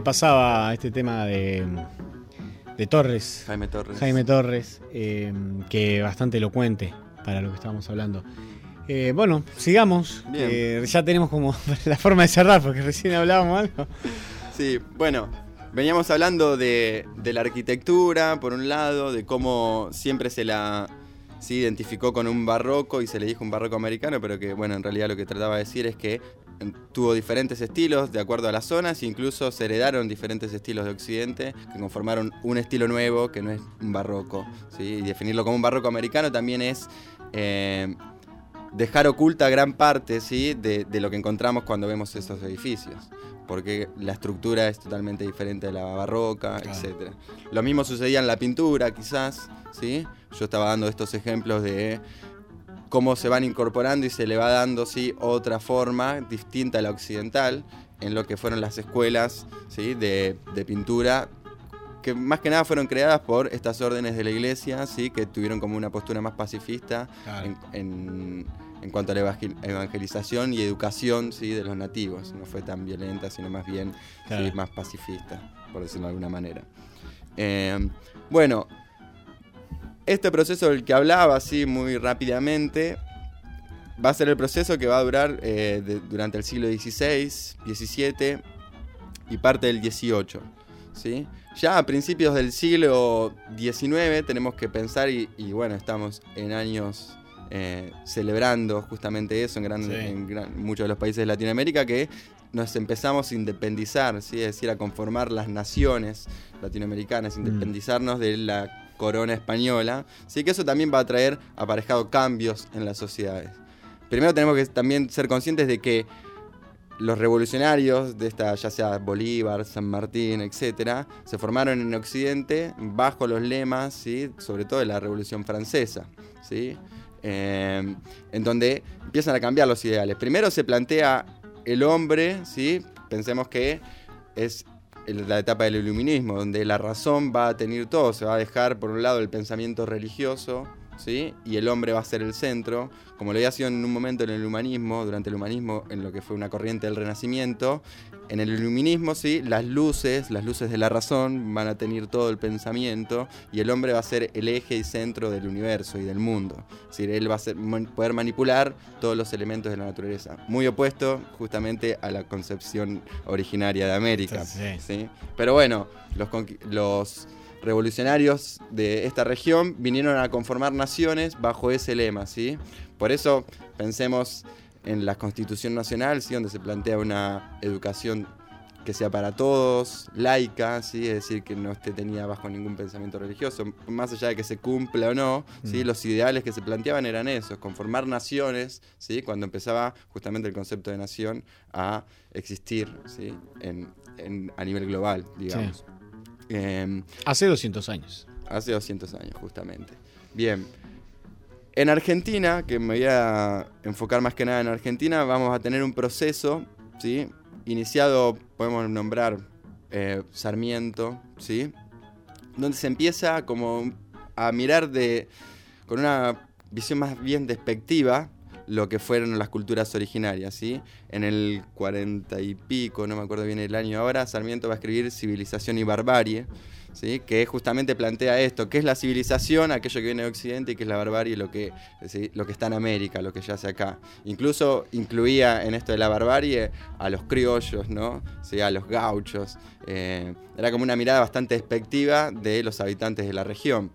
Pasaba este tema de, de Torres. Jaime Torres. Jaime Torres, eh, que bastante elocuente para lo que estábamos hablando. Eh, bueno, sigamos. Ya tenemos como la forma de cerrar, porque recién hablábamos algo. Sí, bueno, veníamos hablando de, de la arquitectura, por un lado, de cómo siempre se la se identificó con un barroco y se le dijo un barroco americano, pero que, bueno, en realidad lo que trataba de decir es que tuvo diferentes estilos de acuerdo a las zonas incluso se heredaron diferentes estilos de Occidente que conformaron un estilo nuevo que no es un barroco. ¿sí? Y definirlo como un barroco americano también es eh, dejar oculta gran parte ¿sí? de, de lo que encontramos cuando vemos esos edificios. Porque la estructura es totalmente diferente de la barroca, Claro. etc. Lo mismo sucedía en la pintura, quizás. ¿sí? Yo estaba dando estos ejemplos de cómo se van incorporando y se le va dando ¿sí? otra forma distinta a la occidental en lo que fueron las escuelas ¿sí? de, de pintura que más que nada fueron creadas por estas órdenes de la iglesia, ¿sí? que tuvieron como una postura más pacifista Claro. en, en- en cuanto a la evangel- evangelización y educación ¿sí? de los nativos. No fue tan violenta, sino más bien ¿sí? Claro. más pacifista, por decirlo de alguna manera. Eh, bueno, este proceso del que hablaba así muy rápidamente va a ser el proceso que va a durar eh, de- durante el siglo XVI, XVII y parte del XVIII. ¿sí? Ya a principios del siglo XIX tenemos que pensar, y, y bueno, estamos en años eh, celebrando justamente eso en, gran- Sí. en gran- muchos de los países de Latinoamérica, que nos empezamos a independizar, ¿sí? es decir, a conformar las naciones latinoamericanas, independizarnos de la corona española, sí que eso también va a traer aparejado cambios en las sociedades. Primero tenemos que también ser conscientes de que los revolucionarios de esta, ya sea Bolívar, San Martín, etcétera, se formaron en Occidente bajo los lemas, ¿sí? sobre todo de la Revolución Francesa, ¿sí? Eh, en donde empiezan a cambiar los ideales. Primero se plantea el hombre, ¿sí? pensemos que es la etapa del iluminismo, donde la razón va a tener todo, se va a dejar por un lado el pensamiento religioso, ¿sí? y el hombre va a ser el centro, como lo había sido en un momento en el humanismo, durante el humanismo, en lo que fue una corriente del renacimiento. En el iluminismo, sí, las luces, las luces de la razón van a tener todo el pensamiento y el hombre va a ser el eje y centro del universo y del mundo. Es decir, él va a ser- poder manipular todos los elementos de la naturaleza. Muy opuesto justamente a la concepción originaria de América. Sí. ¿sí? Pero bueno, los revolucionarios de esta región vinieron a conformar naciones bajo ese lema, ¿sí? Por eso pensemos en la Constitución Nacional, ¿sí? donde se plantea una educación que sea para todos, laica, ¿sí? es decir, que no esté tenida bajo ningún pensamiento religioso, más allá de que se cumpla o no, ¿sí? Mm. los ideales que se planteaban eran esos, conformar naciones, ¿sí? cuando empezaba justamente el concepto de nación a existir ¿sí? en, en- a nivel global, digamos. Em, Hace 200 años. Hace 200 años, justamente. Bien. En Argentina, que me voy a enfocar más que nada en Argentina, vamos a tener un proceso, ¿sí? Iniciado, podemos nombrar eh, Sarmiento, ¿sí? Donde se empieza como a mirar de, con una visión más bien despectiva lo que fueron las culturas originarias, ¿sí? En el 40 y pico, no me acuerdo bien el año ahora, Sarmiento va a escribir Civilización y Barbarie, ¿sí? Que justamente plantea esto, qué es la civilización, aquello que viene de Occidente, y qué es la barbarie, lo que, lo que está en América, lo que yace acá. Incluso incluía en esto de la barbarie a los criollos, ¿no? ¿Sí? A los gauchos. eh, era como una mirada bastante despectiva de los habitantes de la región.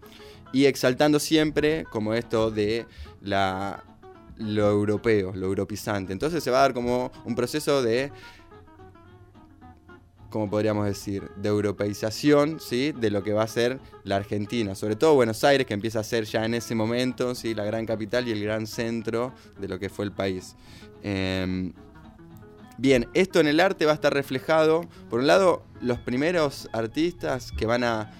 Y exaltando siempre como esto de la, lo europeo, lo europizante. Entonces se va a dar como un proceso de, ¿cómo podríamos decir? De europeización, ¿sí? De lo que va a ser la Argentina. Sobre todo Buenos Aires, que empieza a ser ya en ese momento, ¿sí? La gran capital y el gran centro de lo que fue el país. Em, Bien, esto en el arte va a estar reflejado, por un lado, los primeros artistas que van a...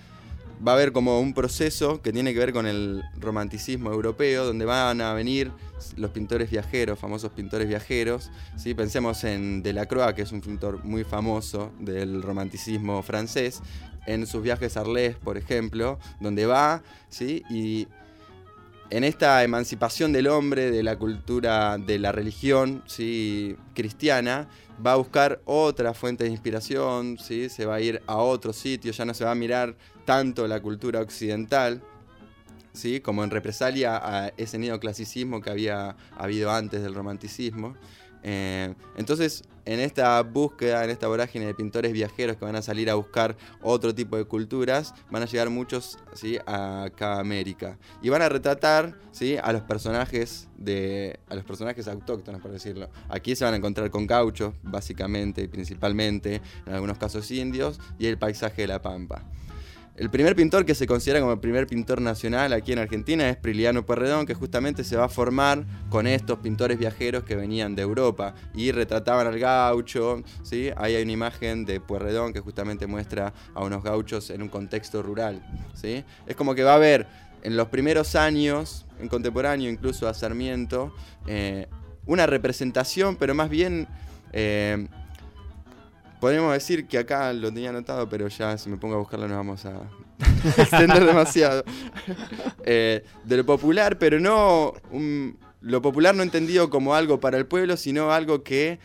Va a haber como un proceso que tiene que ver con el romanticismo europeo, donde van a venir los pintores viajeros, famosos pintores viajeros. ¿sí? Pensemos en Delacroix, que es un pintor muy famoso del romanticismo francés, en sus viajes a Arles, por ejemplo, donde va ¿sí? y en esta emancipación del hombre, de la cultura, de la religión ¿sí? cristiana, va a buscar otra fuente de inspiración, ¿sí? se va a ir a otro sitio, ya no se va a mirar tanto la cultura occidental, ¿sí? como en represalia a ese neoclasicismo que había habido antes del romanticismo. Eh, entonces, en esta búsqueda, en esta vorágine de pintores viajeros que van a salir a buscar otro tipo de culturas, van a llegar muchos ¿sí? acá a América. Y van a retratar ¿sí? a los personajes de. a los personajes autóctonos, por decirlo. Aquí se van a encontrar con gauchos, básicamente principalmente, en algunos casos indios, y el paisaje de la pampa. El primer pintor que se considera como el primer pintor nacional aquí en Argentina es Priliano Puerredón, que justamente se va a formar con estos pintores viajeros que venían de Europa y retrataban al gaucho. ¿sí? Ahí hay una imagen de Puerredón que justamente muestra a unos gauchos en un contexto rural. ¿sí? Es como que va a haber en los primeros años, en contemporáneo incluso a Sarmiento, eh, una representación, pero más bien... eh, Podríamos decir que acá lo tenía anotado, pero ya si me pongo a buscarlo nos vamos a extender demasiado. Eh, de lo popular, pero no un- lo popular no entendido como algo para el pueblo, sino algo que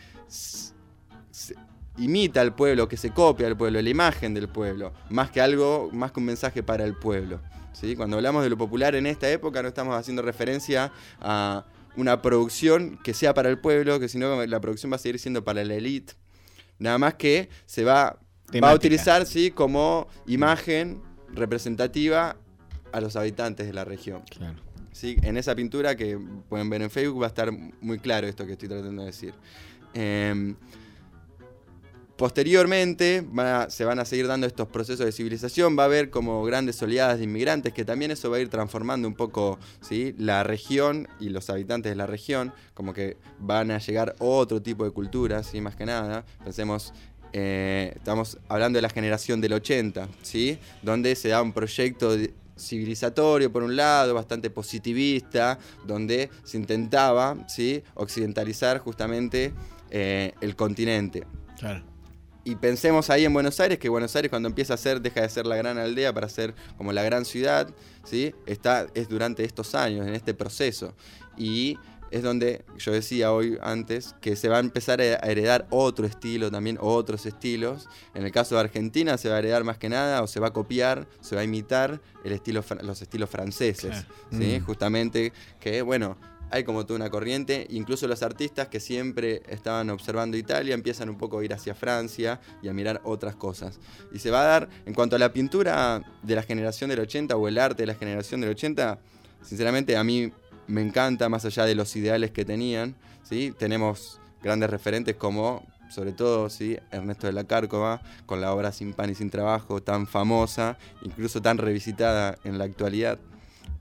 imita al pueblo, que se copia al pueblo, la imagen del pueblo, más que algo, más que un mensaje para el pueblo. ¿sí? Cuando hablamos de lo popular en esta época no estamos haciendo referencia a una producción que sea para el pueblo, que sino la producción va a seguir siendo para la élite. Nada más que se va, va a utilizar ¿sí? como imagen representativa a los habitantes de la región. Sí, en esa pintura que pueden ver en Facebook va a estar muy claro esto que estoy tratando de decir. Em, posteriormente se van a seguir dando estos procesos de civilización, va a haber como grandes oleadas de inmigrantes, que también eso va a ir transformando un poco ¿sí? la región y los habitantes de la región, como que van a llegar otro tipo de culturas, ¿sí? más que nada. Pensemos, eh, estamos hablando de la generación del 80, ¿sí? donde se da un proyecto civilizatorio por un lado, bastante positivista, donde se intentaba ¿sí? occidentalizar justamente eh, el continente. Claro. Y pensemos ahí en Buenos Aires, que Buenos Aires cuando empieza a ser, deja de ser la gran aldea para ser como la gran ciudad, ¿sí? Está, es durante estos años, en este proceso. Y es donde yo decía hoy antes que se va a empezar a heredar otro estilo también, otros estilos. En el caso de Argentina se va a heredar más que nada, o se va a copiar, se va a imitar el estilo, los estilos franceses. ¿sí? Mm. Justamente que, bueno, hay como toda una corriente, incluso los artistas que siempre estaban observando Italia empiezan un poco a ir hacia Francia y a mirar otras cosas. Y se va a dar, en cuanto a la pintura de la generación del 80 o el arte de la generación del 80, sinceramente a mí me encanta, más allá de los ideales que tenían, ¿sí? tenemos grandes referentes como, sobre todo, ¿sí? Ernesto de la Cárcova, con la obra Sin pan y sin trabajo, tan famosa, incluso tan revisitada en la actualidad.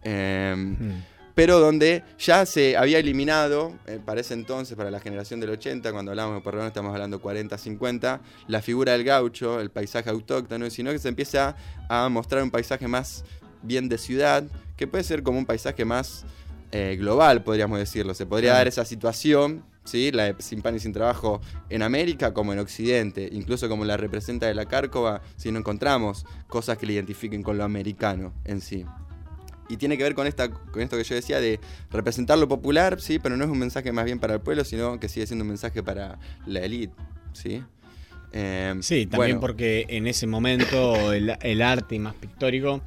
Em, pero donde ya se había eliminado, eh, para ese entonces, para la generación del 80, cuando hablamos de Puerredón estamos hablando 40, 50, la figura del gaucho, el paisaje autóctono, sino que se empieza a mostrar un paisaje más bien de ciudad, que puede ser como un paisaje más eh, global, podríamos decirlo. Se podría dar esa situación, ¿sí? la de sin pan y sin trabajo, en América como en Occidente, incluso como la representa de la Cárcova, si no encontramos cosas que le identifiquen con lo americano en sí. Y tiene que ver con, esta, con esto que yo decía de representar lo popular, sí, pero no es un mensaje más bien para el pueblo, sino que sigue siendo un mensaje para la élite, ¿sí? Eh, Sí, también bueno, porque en ese momento el, el arte más pictórico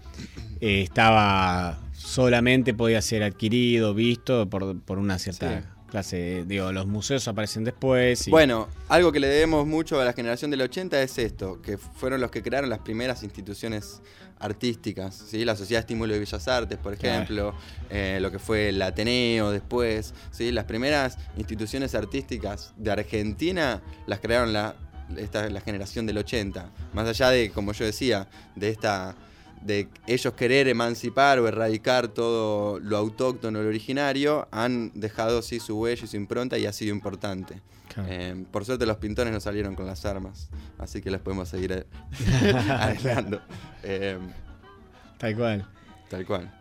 eh, estaba solamente podía ser adquirido, visto por, por una cierta Sí. clase. Digo, los museos aparecen después. y- Bueno, algo que le debemos mucho a la generación del 80 es esto, que fueron los que crearon las primeras instituciones artísticas, ¿sí? la Sociedad de Estímulo de Bellas Artes, por ejemplo, eh, lo que fue el Ateneo después, ¿sí? las primeras instituciones artísticas de Argentina las crearon la, esta, la generación del 80, más allá de, como yo decía, de esta de ellos querer emancipar o erradicar todo lo autóctono, lo originario, han dejado sí su huella y su impronta y ha sido importante. Claro. Eh, por suerte los pintores no salieron con las armas, así que las podemos seguir eh, arreglando. Eh, Tal cual. Tal cual.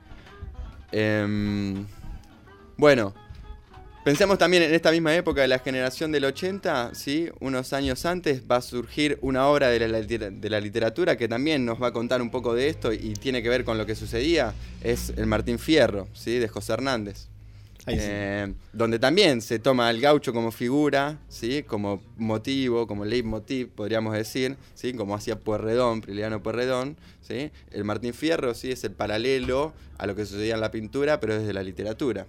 Em, bueno, Pensemos también en esta misma época de la generación del 80, ¿sí? unos años antes va a surgir una obra de la, litera- de la literatura que también nos va a contar un poco de esto y tiene que ver con lo que sucedía, es el Martín Fierro, ¿sí? de José Hernández. Ahí sí. Eh, donde también se toma al gaucho como figura, ¿sí? como motivo, como leitmotiv, podríamos decir, ¿sí? como hacía Puerredón, Priliano Puerredón. ¿sí? El Martín Fierro ¿sí? es el paralelo a lo que sucedía en la pintura, pero desde la literatura.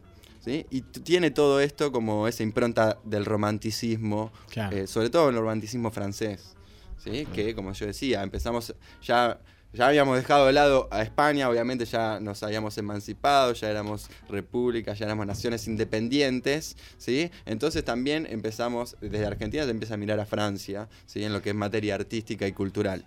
¿Sí? Y tiene todo esto como esa impronta del romanticismo, Claro. eh, sobre todo el romanticismo francés. ¿sí? Que, como yo decía, empezamos ya. Ya habíamos dejado de lado a España, obviamente ya nos habíamos emancipado, ya éramos repúblicas, ya éramos naciones independientes, ¿sí? Entonces también empezamos, desde Argentina se empieza a mirar a Francia, ¿sí? En lo que es materia artística y cultural.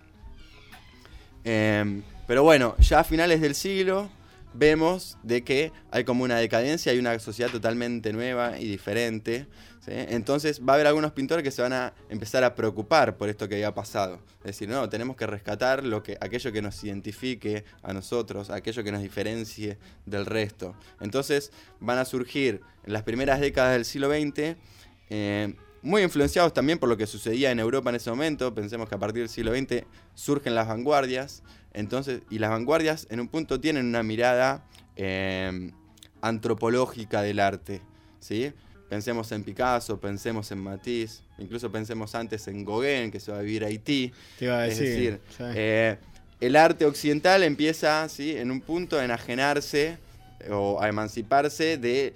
Em, pero bueno, ya a finales del siglo vemos de que hay como una decadencia, hay una sociedad totalmente nueva y diferente. Entonces va a haber algunos pintores que se van a empezar a preocupar por esto que había pasado. Es decir, no, tenemos que rescatar lo que, aquello que nos identifique a nosotros, aquello que nos diferencie del resto. Entonces van a surgir en las primeras décadas del siglo XX muy influenciados también por lo que sucedía en Europa en ese momento. Pensemos que a partir del siglo XX surgen las vanguardias. Entonces, y las vanguardias en un punto tienen una mirada eh, antropológica del arte. ¿sí? Pensemos en Picasso, pensemos en Matisse, incluso pensemos antes en Gauguin, que se va a vivir a Haití. Te iba a es decir, decir, sí. eh, el arte occidental empieza ¿sí? en un punto a enajenarse o a emanciparse de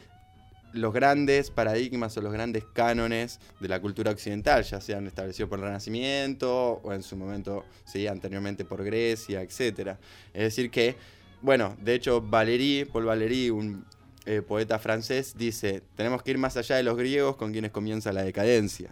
los grandes paradigmas o los grandes cánones de la cultura occidental, ya sean establecidos por el Renacimiento o en su momento, sí, anteriormente por Grecia, etc. Es decir que, bueno, de hecho Valéry, Paul Valéry, un eh, poeta francés, dice, tenemos que ir más allá de los griegos con quienes comienza la decadencia.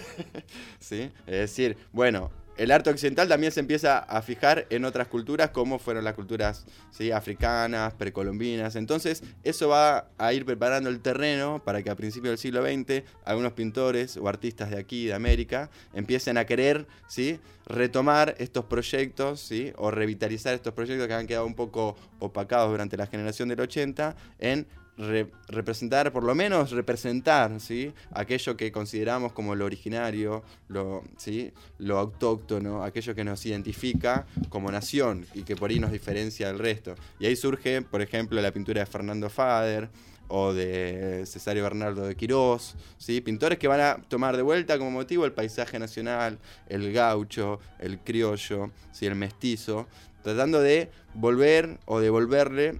¿Sí? Es decir, bueno, el arte occidental también se empieza a fijar en otras culturas como fueron las culturas africanas, precolombinas. Entonces, eso va a ir preparando el terreno para que a principios del siglo XX algunos pintores o artistas de aquí, de América, empiecen a querer ¿sí? retomar estos proyectos ¿sí? o revitalizar estos proyectos que han quedado un poco opacados durante la generación del 80 en re- representar, por lo menos representar, ¿sí? Aquello que consideramos como lo originario, lo, ¿sí? Lo autóctono, aquello que nos identifica como nación y que por ahí nos diferencia del resto. Y ahí surge, por ejemplo, la pintura de Fernando Fader o de Cesario Bernardo de Quirós, ¿sí? pintores que van a tomar de vuelta como motivo el paisaje nacional, el gaucho, el criollo, ¿sí? el mestizo, tratando de volver o devolverle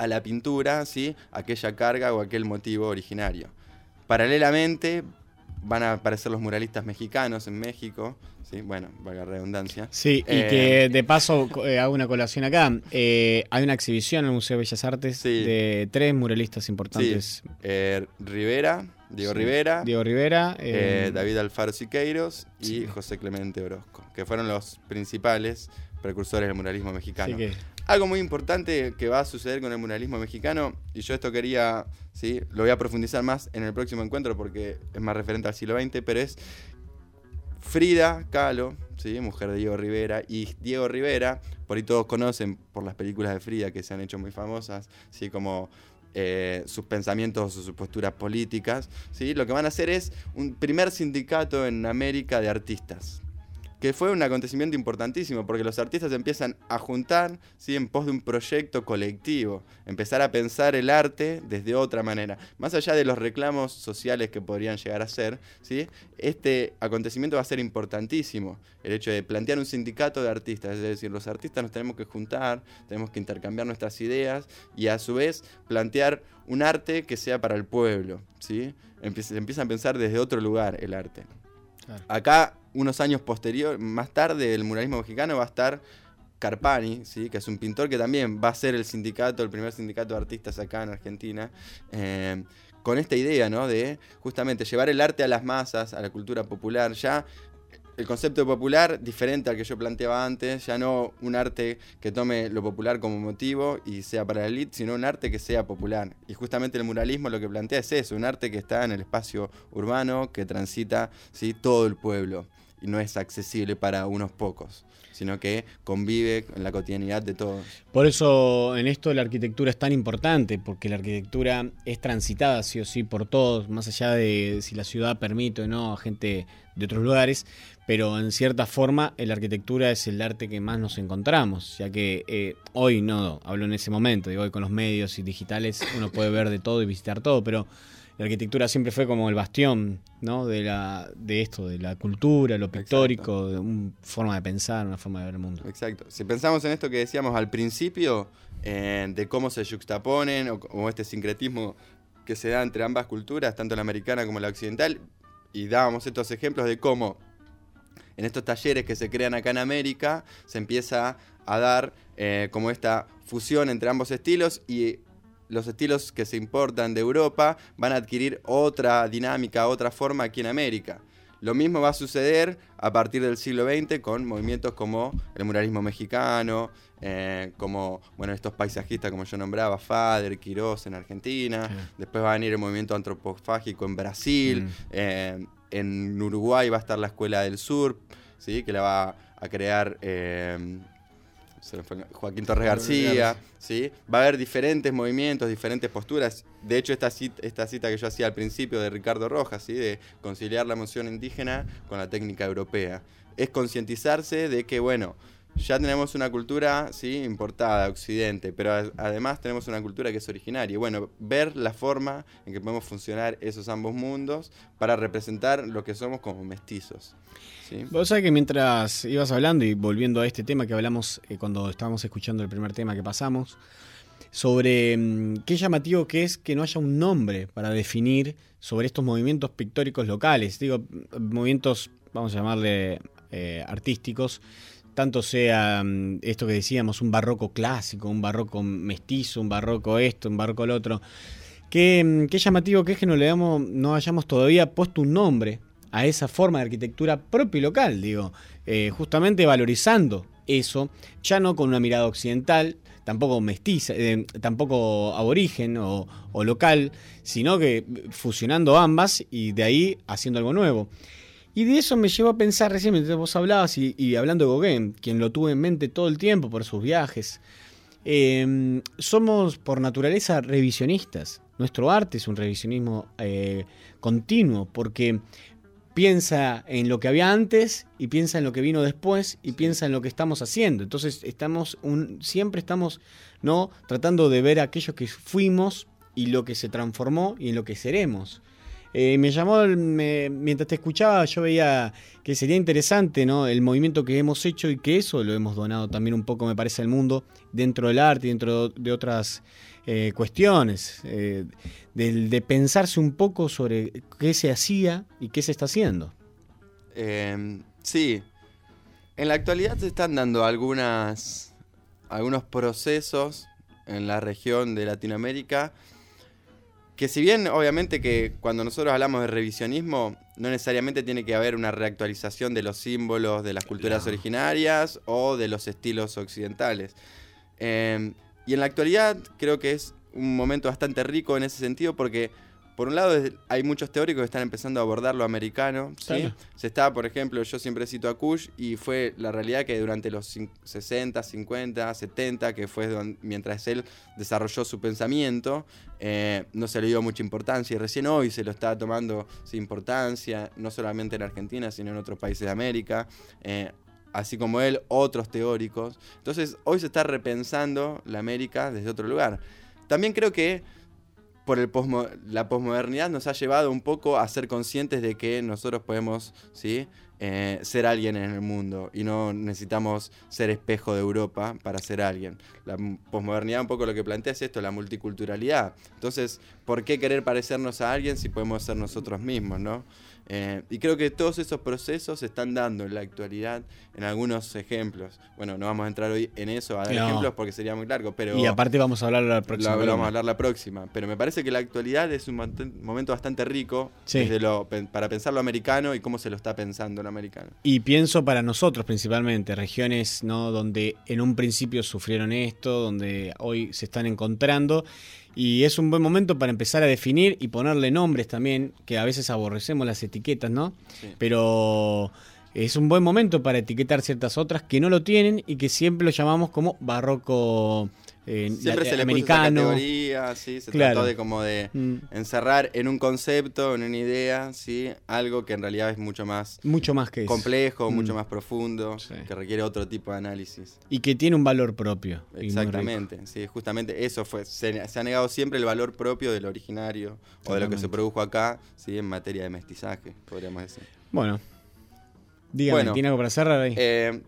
a la pintura, ¿sí? aquella carga o aquel motivo originario. Paralelamente van a aparecer los muralistas mexicanos en México, ¿sí? bueno, valga redundancia. Sí, y Eh, que de paso eh, hago una colación acá. Eh, hay una exhibición en el Museo de Bellas Artes de tres muralistas importantes. Sí, Rivera, Diego Sí, Rivera, Diego Rivera, David Alfaro Siqueiros y José Clemente Orozco, que fueron los principales precursores del muralismo mexicano. Que- Algo muy importante que va a suceder con el muralismo mexicano, y yo esto quería, sí, lo voy a profundizar más en el próximo encuentro porque es más referente al siglo XX, pero es Frida Kahlo, ¿sí? mujer de Diego Rivera, y Diego Rivera, por ahí todos conocen por las películas de Frida que se han hecho muy famosas, ¿sí? como eh, sus pensamientos o sus posturas políticas. ¿sí? Lo que van a hacer es un primer sindicato en América de artistas que fue un acontecimiento importantísimo, porque los artistas empiezan a juntar ¿sí? en pos de un proyecto colectivo, empezar a pensar el arte desde otra manera. Más allá de los reclamos sociales que podrían llegar a ser, ¿sí? este acontecimiento va a ser importantísimo, el hecho de plantear un sindicato de artistas, es decir, los artistas nos tenemos que juntar, tenemos que intercambiar nuestras ideas y a su vez plantear un arte que sea para el pueblo. ¿sí? Empieza a pensar desde otro lugar el arte. Acá, unos años posterior, más tarde, el muralismo mexicano va a estar Carpani, ¿sí? que es un pintor que también va a ser el sindicato, el primer sindicato de artistas acá en Argentina, eh, con esta idea ¿no? de justamente llevar el arte a las masas, a la cultura popular. Ya el concepto popular, diferente al que yo planteaba antes, ya no un arte que tome lo popular como motivo y sea para la elite, sino un arte que sea popular. Y justamente el muralismo lo que plantea es eso, un arte que está en el espacio urbano, que transita ¿sí? todo el pueblo. Y no es accesible para unos pocos, sino que convive en la cotidianidad de todos. Por eso en esto la arquitectura es tan importante, porque la arquitectura es transitada sí o sí por todos, más allá de si la ciudad permite o no a gente de otros lugares, pero en cierta forma la arquitectura es el arte que más nos encontramos, ya que eh, hoy no, hablo en ese momento, digo, hoy con los medios y digitales uno puede ver de todo y visitar todo, pero la arquitectura siempre fue como el bastión ¿no? de, la, de esto, de la cultura, lo pictórico, de una forma de pensar, una forma de ver el mundo. Exacto. Si pensamos en esto que decíamos al principio, eh, de cómo se juxtaponen o, o este sincretismo que se da entre ambas culturas, tanto la americana como la occidental, y dábamos estos ejemplos de cómo en estos talleres que se crean acá en América se empieza a dar eh, como esta fusión entre ambos estilos y los estilos que se importan de Europa van a adquirir otra dinámica, otra forma aquí en América. Lo mismo va a suceder a partir del siglo XX con movimientos como el muralismo mexicano, eh, como bueno estos paisajistas como yo nombraba, Fader, Quirós en Argentina, después va a venir el movimiento antropofágico en Brasil, Mm. eh, en Uruguay va a estar la Escuela del Sur, ¿sí? que la va a crear eh, se me fue- Joaquín Torres García, ¿sí? Va a haber diferentes movimientos, diferentes posturas. De hecho, esta cita, esta cita que yo hacía al principio de Ricardo Rojas, ¿sí? De conciliar la emoción indígena con la técnica europea. Es concientizarse de que, bueno, ya tenemos una cultura, ¿sí? Importada, occidente, pero además tenemos una cultura que es originaria. Y bueno, ver la forma en que podemos funcionar esos ambos mundos para representar lo que somos como mestizos. ¿Sí? Vos sabés que mientras ibas hablando y volviendo a este tema que hablamos eh, cuando estábamos escuchando el primer tema que pasamos, sobre mm, qué llamativo que es que no haya un nombre para definir sobre estos movimientos pictóricos locales, digo, mm, movimientos, vamos a llamarle eh, artísticos, tanto sea mm, esto que decíamos, un barroco clásico, un barroco mestizo, un barroco esto, un barroco el otro. Qué, mm, qué llamativo que es que no le damos, no hayamos todavía puesto un nombre a esa forma de arquitectura propia y local, digo, eh, justamente valorizando eso, ya no con una mirada occidental, tampoco mestiza, eh, tampoco aborigen o, local, sino que fusionando ambas y de ahí haciendo algo nuevo. Y de eso me llevó a pensar recién vos hablabas y, hablando de Gauguin, quien lo tuve en mente todo el tiempo por sus viajes. Eh, somos por naturaleza revisionistas. Nuestro arte es un revisionismo eh, continuo porque piensa en lo que había antes y piensa en lo que vino después y piensa en lo que estamos haciendo. Entonces estamos un, siempre estamos no tratando de ver aquello que fuimos y lo que se transformó y en lo que seremos. Eh, me llamó, me- mientras te escuchaba, yo veía que sería interesante ¿no? el movimiento que hemos hecho y que eso lo hemos donado también un poco, me parece, al mundo, dentro del arte y dentro de otras eh, cuestiones, eh, del- de, pensarse un poco sobre qué se hacía y qué se está haciendo. Eh, sí. En la actualidad se están dando algunas, algunos procesos en la región de Latinoamérica que si bien obviamente que cuando nosotros hablamos de revisionismo no necesariamente tiene que haber una reactualización de los símbolos de las culturas originarias o de los estilos occidentales. Eh, y en la actualidad creo que es un momento bastante rico en ese sentido porque por un lado hay muchos teóricos que están empezando a abordar lo americano. ¿sí? Claro. Se está, por ejemplo, yo siempre cito a Kush y fue la realidad que durante los cin- 60, 50, 70, que fue don- mientras él desarrolló su pensamiento, eh, no se le dio mucha importancia y recién hoy se lo está tomando sin importancia, no solamente en Argentina, sino en otros países de América. eh, así como él, otros teóricos. Entonces, hoy se está repensando la América desde otro lugar. También creo que por el posmo- la posmodernidad nos ha llevado un poco a ser conscientes de que nosotros podemos ¿sí? Eh, ser alguien en el mundo y no necesitamos ser espejo de Europa para ser alguien. La posmodernidad un poco lo que plantea es esto, la multiculturalidad. Entonces, ¿por qué querer parecernos a alguien si podemos ser nosotros mismos? ¿no? Eh, y creo que todos esos procesos se están dando en la actualidad en algunos ejemplos. Bueno, no vamos a entrar hoy en eso a dar No. ejemplos porque sería muy largo, pero... y aparte vamos a hablar la próxima. Lo vamos a hablar la próxima. Pero me parece que la actualidad es un momento bastante rico Sí. desde lo- para pensar lo americano y cómo se lo está pensando lo americano. Y pienso para nosotros principalmente, regiones ¿no? donde en un principio sufrieron esto, donde hoy se están encontrando. Y es un buen momento para empezar a definir y ponerle nombres también, que a veces aborrecemos las etiquetas, ¿no? Sí. Pero es un buen momento para etiquetar ciertas otras que no lo tienen y que siempre lo llamamos como barroco eh, Siempre la- se le puso esa americano. categoría, ¿sí? se Claro. trató de como de Mm. encerrar en un concepto, en una idea, ¿sí? algo que en realidad es mucho más Mucho más que complejo, Mm. mucho más profundo, que requiere otro tipo de análisis. Y que tiene un valor propio. Exactamente, sí, justamente eso fue. Se, se ha negado siempre el valor propio del originario o de lo que se produjo acá, ¿sí? en materia de mestizaje, podríamos decir. Bueno. Dígame, Bueno, ¿tiene algo para cerrar ahí? Eh,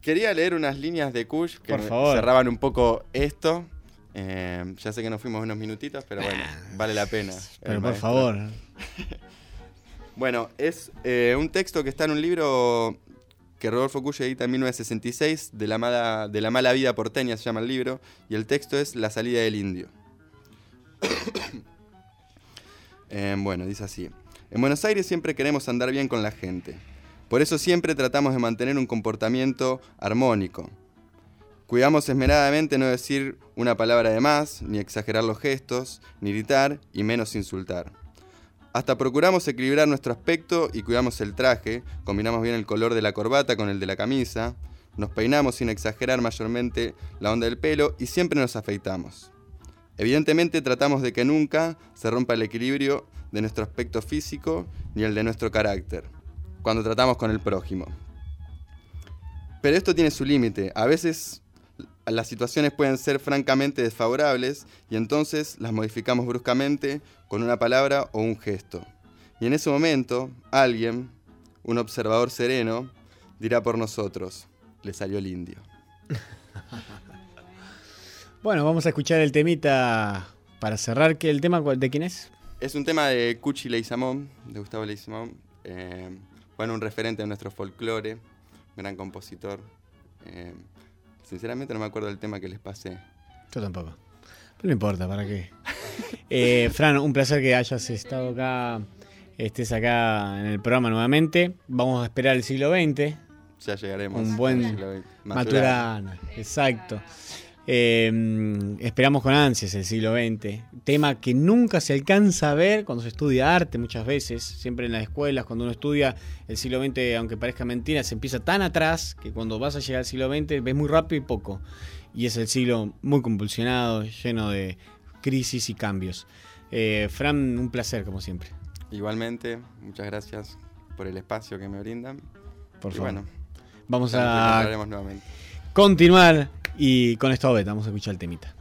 quería leer unas líneas de Kush que Por cerraban un poco esto. Eh, ya sé que nos fuimos unos minutitos, pero bueno, vale la pena. Pero por maestro. favor. Bueno, es eh, un texto que está en un libro que Rodolfo Cuyo edita en 1966, de la, mala, de la mala vida porteña se llama el libro, y el texto es La salida del indio. Eh, bueno, dice así. En Buenos Aires siempre queremos andar bien con la gente. Por eso siempre tratamos de mantener un comportamiento armónico. Cuidamos esmeradamente no decir una palabra de más, ni exagerar los gestos, ni gritar, y menos insultar. Hasta procuramos equilibrar nuestro aspecto y cuidamos el traje, combinamos bien el color de la corbata con el de la camisa, nos peinamos sin exagerar mayormente la onda del pelo y siempre nos afeitamos. Evidentemente tratamos de que nunca se rompa el equilibrio de nuestro aspecto físico ni el de nuestro carácter, cuando tratamos con el prójimo. Pero esto tiene su límite. A veces las situaciones pueden ser francamente desfavorables y entonces las modificamos bruscamente con una palabra o un gesto. Y en ese momento, alguien, un observador sereno, dirá por nosotros, le salió el indio. Bueno, vamos a escuchar el temita para cerrar. ¿qué- ¿El tema de quién es? Es un tema de Cuchi Leguizamón, de Gustavo Leguizamón. eh, bueno, un referente de nuestro folclore, gran compositor. eh, sinceramente no me acuerdo del tema que les pasé. Yo tampoco. Pero no importa, ¿para qué? Eh, Fran, un placer que hayas estado acá, estés acá en el programa nuevamente. Vamos a esperar el siglo XX. Ya llegaremos. Un buen XX. Maturana, exacto. Eh, esperamos con ansias el siglo XX. Tema que nunca se alcanza a ver cuando se estudia arte muchas veces. Siempre en las escuelas, cuando uno estudia el siglo XX, aunque parezca mentira, se empieza tan atrás que cuando vas a llegar al siglo XX ves muy rápido y poco. Y es el siglo muy convulsionado, lleno de crisis y cambios. Eh, Fran, un placer como siempre. Igualmente, muchas gracias por el espacio que me brindan. Por y favor. bueno, Vamos a nuevamente. continuar y con esto beta, vamos a escuchar el temita.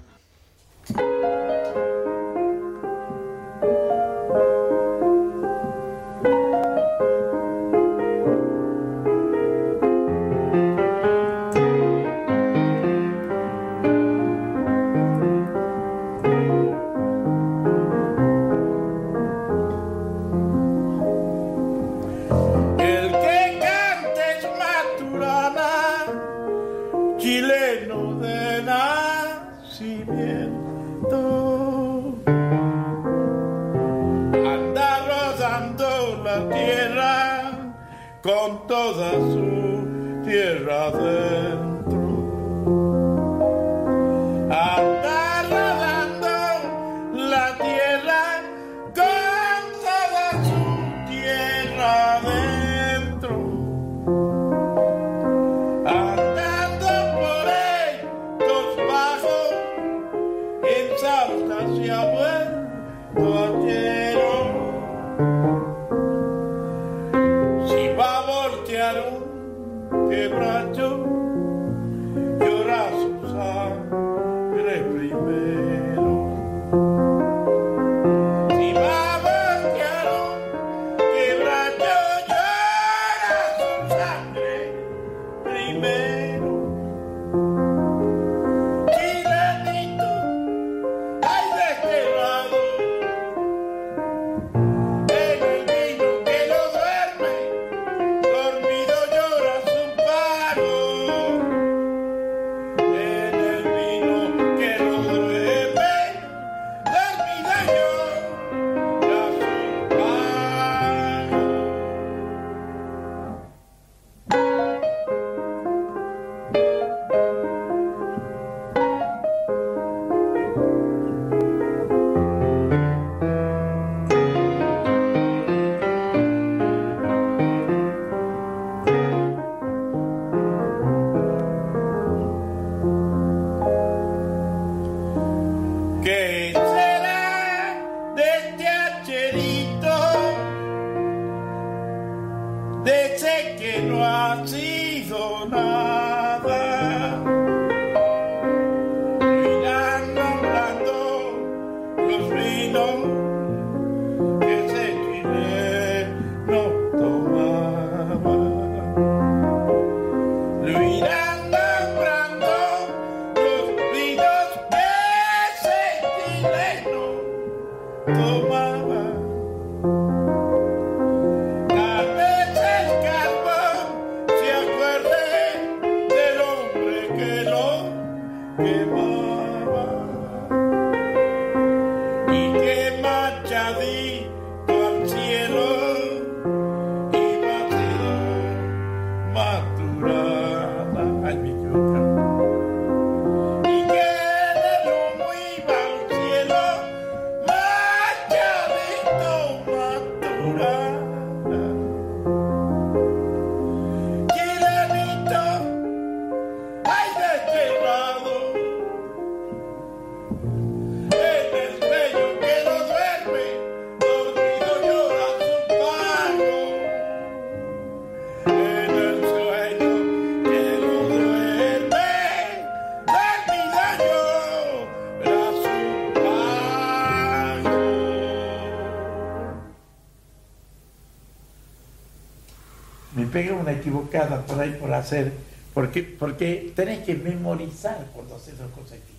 Equivocada por ahí por hacer, porque, porque tenés que memorizar cuando haces dos cosas aquí.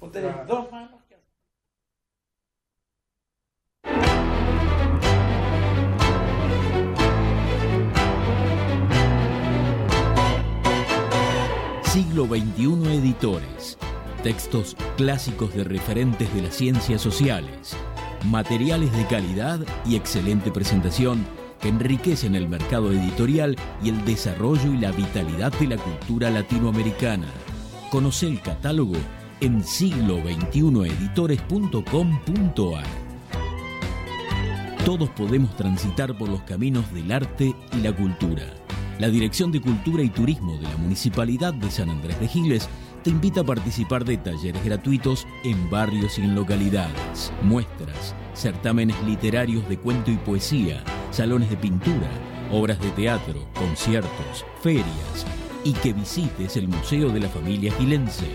Vos tenés dos manos. que- Siglo XXI Editores. Textos clásicos de referentes de las ciencias sociales. Materiales de calidad y excelente presentación enriquecen el mercado editorial y el desarrollo y la vitalidad de la cultura latinoamericana. Conoce el catálogo en siglo editorescomar Todos podemos transitar por los caminos del arte y la cultura. La Dirección de Cultura y Turismo de la Municipalidad de San Andrés de Giles te invita a participar de talleres gratuitos en barrios y en localidades, muestras, certámenes literarios de cuento y poesía, salones de pintura, obras de teatro, conciertos, ferias y que visites el Museo de la Familia Gilense.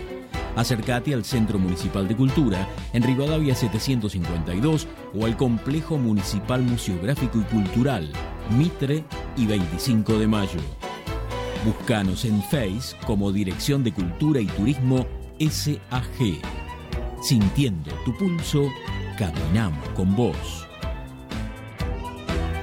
Acércate al Centro Municipal de Cultura en Rivadavia 752 o al Complejo Municipal Museográfico y Cultural, Mitre y 25 de Mayo. Búscanos en Face como Dirección de Cultura y Turismo SAG. Sintiendo tu pulso, caminamos con vos.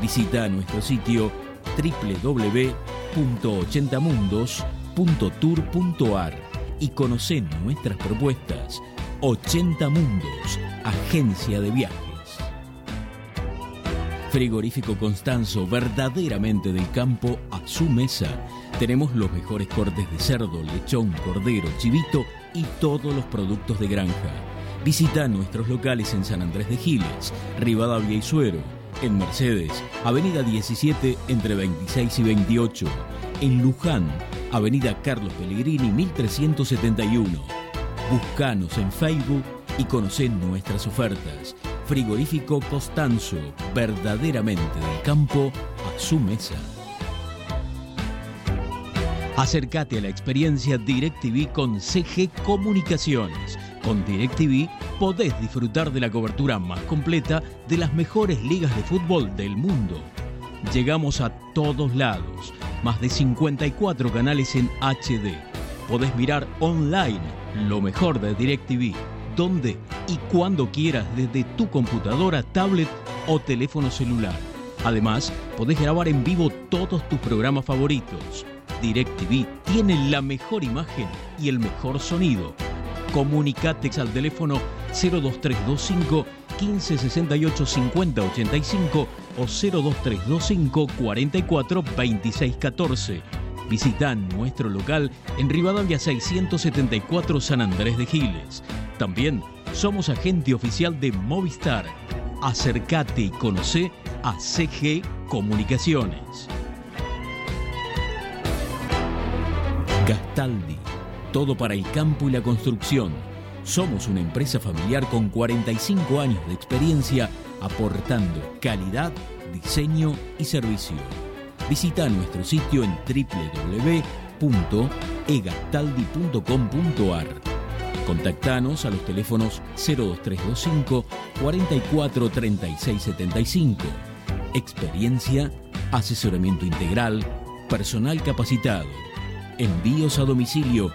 Visita nuestro sitio www.80mundos.tour.ar y conoce nuestras propuestas. 80 Mundos, agencia de viajes. Frigorífico Constanzo, verdaderamente del campo a su mesa. Tenemos los mejores cortes de cerdo, lechón, cordero, chivito y todos los productos de granja. Visita nuestros locales en San Andrés de Giles, Rivadavia y Suero, en Mercedes, Avenida 17 entre 26 y 28, en Luján, Avenida Carlos Pellegrini 1371. Buscanos en Facebook y conocé nuestras ofertas. Frigorífico Costanzo, verdaderamente del campo a su mesa. Acércate a la experiencia DirecTV con CG Comunicaciones. Con DirecTV podés disfrutar de la cobertura más completa de las mejores ligas de fútbol del mundo. Llegamos a todos lados, más de 54 canales en HD. Podés mirar online lo mejor de DirecTV, donde y cuando quieras desde tu computadora, tablet o teléfono celular. Además, podés grabar en vivo todos tus programas favoritos. DirecTV tiene la mejor imagen y el mejor sonido. Comunicate al teléfono 02325 1568 5085 o 02325 44 26 14. Visita nuestro local en Rivadavia 674 San Andrés de Giles. También somos agente oficial de Movistar. Acercate y conoce a CG Comunicaciones. Gastaldi, todo para el campo y la construcción. Somos una empresa familiar con 45 años de experiencia aportando calidad, diseño y servicio. Visita nuestro sitio en www.egastaldi.com.ar. Contactanos a los teléfonos 02325 44 36 75. Experiencia, asesoramiento integral, personal capacitado, envíos a domicilio,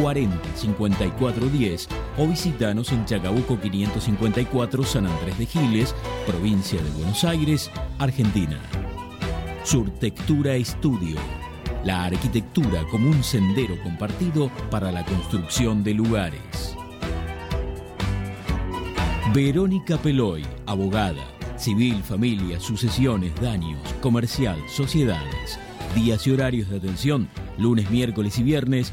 40 54 10 o visitanos en Chacabuco 554 San Andrés de Giles, provincia de Buenos Aires, Argentina. Surtectura Estudio. La arquitectura como un sendero compartido para la construcción de lugares. Verónica Peloy, abogada, civil, familia, sucesiones, daños, comercial, sociedades. Días y horarios de atención, lunes, miércoles y viernes,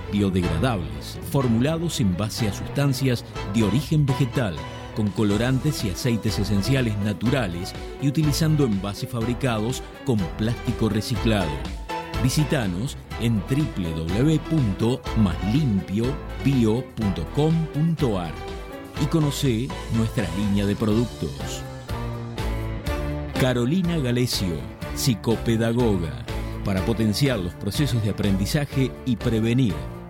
biodegradables, formulados en base a sustancias de origen vegetal, con colorantes y aceites esenciales naturales y utilizando envases fabricados con plástico reciclado. Visítanos en www.maslimpiobio.com.ar y conoce nuestra línea de productos. Carolina Galecio, psicopedagoga, para potenciar los procesos de aprendizaje y prevenir,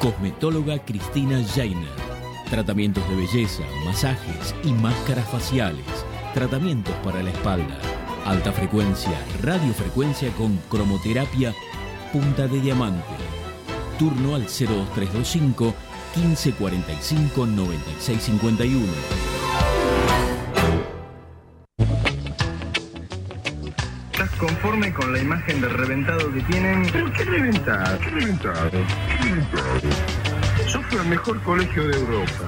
Cosmetóloga Cristina Jainer. Tratamientos de belleza, masajes y máscaras faciales. Tratamientos para la espalda. Alta frecuencia, radiofrecuencia con cromoterapia, punta de diamante. Turno al 02325 1545 9651. Conforme con la imagen del reventado que tienen? ¿Pero qué reventado? ¿Qué reventado? ¿Qué reventado? Yo fui al mejor colegio de Europa.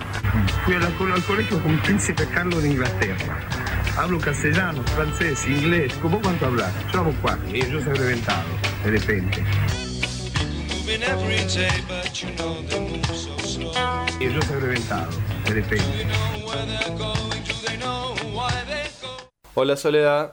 Fui a la- al colegio con Príncipe Carlos de Inglaterra. Hablo castellano, francés, inglés. ¿Cómo cuánto hablas? Yo hablo cuatro. Y yo soy reventado, de repente. Y yo soy reventado, de repente. Where they're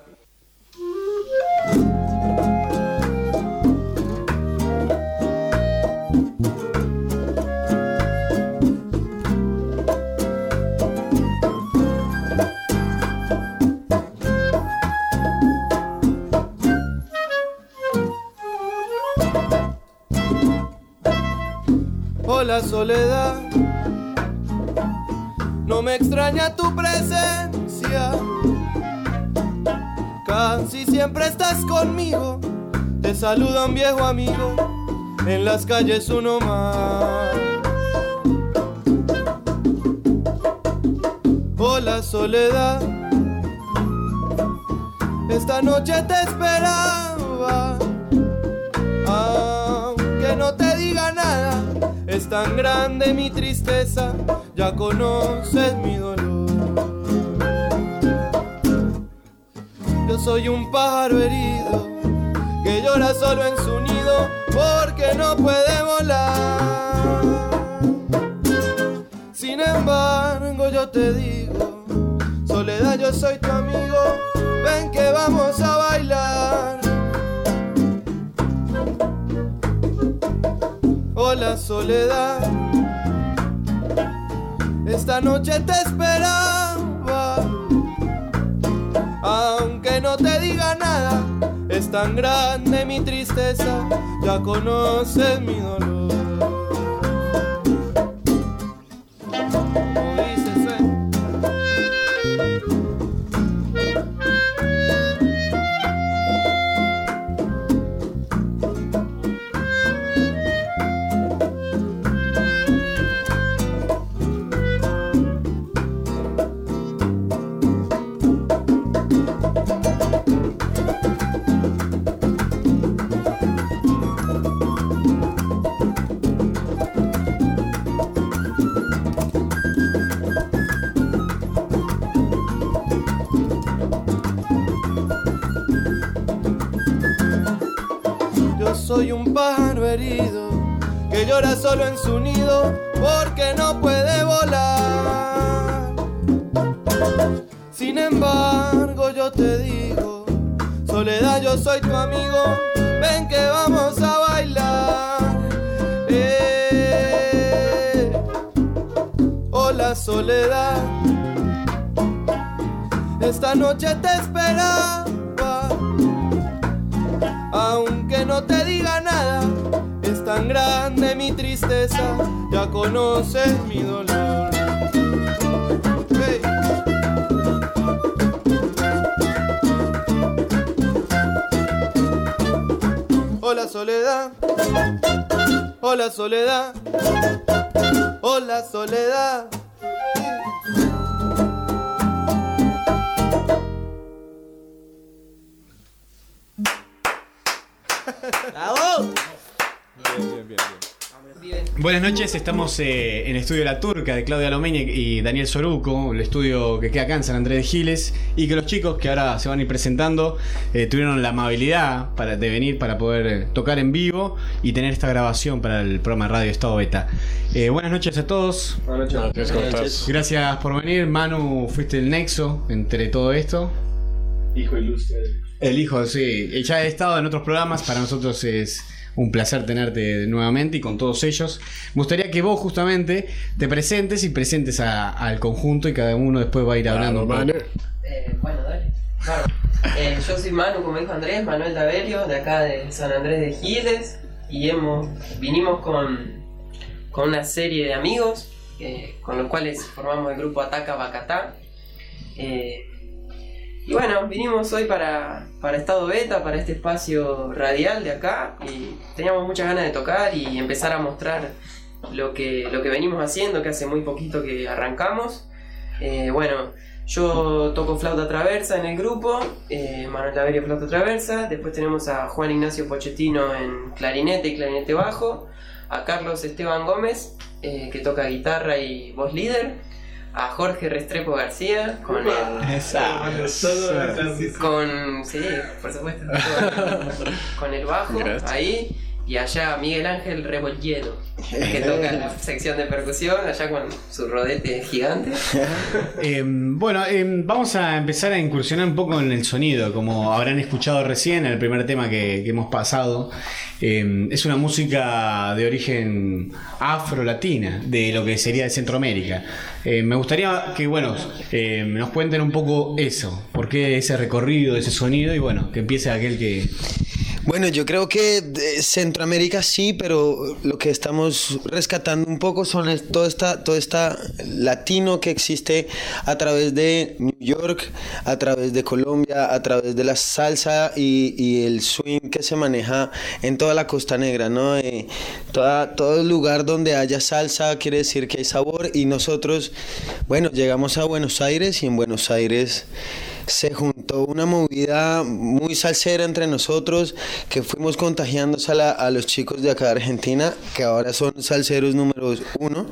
Hola soledad, no me extraña tu presencia. si siempre estás conmigo. Te saluda un viejo amigo, en las calles uno más. Hola soledad, esta noche te esperaba. Es tan grande mi tristeza, ya conoces mi dolor. Yo soy un pájaro herido que llora solo en su nido porque no puede volar. Sin embargo, yo te digo, soledad, yo soy tu amigo, ven que vamos a bailar. Soledad, esta noche te esperaba. Aunque no te diga nada, es tan grande mi tristeza, ya conoces mi dolor. Llora solo en su nido porque no puede volar. Sin embargo, yo te digo, soledad, yo soy tu amigo, ven que vamos a bailar. Eh, hola, soledad, esta noche te esperaba. Aunque no te diga nada, tan grande mi tristeza, ya conoces mi dolor. Hey. Hola soledad, hola soledad, hola soledad. Buenas noches, estamos eh, en el estudio La Turca de Claudia Lomeña y Daniel Soruco, el estudio que queda acá en San Andrés de Giles, y que los chicos que ahora se van a ir presentando eh, tuvieron la amabilidad para, de venir para poder eh, tocar en vivo y tener esta grabación para el programa Radio Estado Beta. Eh, buenas noches a todos. Buenas noches. ¿cómo estás? Gracias por venir. Manu, fuiste el nexo entre todo esto. Hijo ilustre. El hijo, sí. Ya he estado en otros programas, para nosotros es un placer tenerte nuevamente y con todos ellos. Me gustaría que vos justamente te presentes y presentes a- al conjunto y cada uno después va a ir hablando. Eh, bueno, dale. Claro. Eh, yo soy Manu, como dijo Andrés, Manuel Daverio, de acá de San Andrés de Giles, y hemos, vinimos con, con una serie de amigos, eh, con los cuales formamos el grupo Ataca Bacatá. Eh, y bueno, vinimos hoy para, para Estado Beta, para este espacio radial de acá, y teníamos muchas ganas de tocar y empezar a mostrar lo que, lo que venimos haciendo, que hace muy poquito que arrancamos. Eh, bueno, yo toco flauta traversa en el grupo, eh, Manuel Daverio flauta traversa, después tenemos a Juan Ignacio Pochettino en clarinete y clarinete bajo, a Carlos Esteban Gómez, eh, que toca guitarra y voz líder, a Jorge Restrepo García con el... Esa. Con... Sí, por supuesto. Con, con el bajo, Gracias. ahí. Y allá Miguel Ángel Rebolledo, que toca la sección de percusión, allá con su rodete gigante. Eh, bueno, eh, vamos a empezar a incursionar un poco en el sonido, como habrán escuchado recién el primer tema que, que hemos pasado. Eh, es una música de origen afro-latina, de lo que sería de Centroamérica. Me gustaría que, bueno, nos cuenten un poco eso, por qué ese recorrido, ese sonido, y bueno, que empiece aquel que... Bueno, yo creo que Centroamérica sí, pero lo que estamos rescatando un poco son todo esta, todo esta latino que existe a través de New York, a través de Colombia, a través de la salsa y, y el swing que se maneja en toda la Costa Negra, ¿no? Eh, todo lugar donde haya salsa quiere decir que hay sabor y nosotros, bueno, llegamos a Buenos Aires y en Buenos Aires se juntó una movida muy salsera entre nosotros que fuimos contagiándose a, la- a los chicos de acá de Argentina que ahora son salseros número uno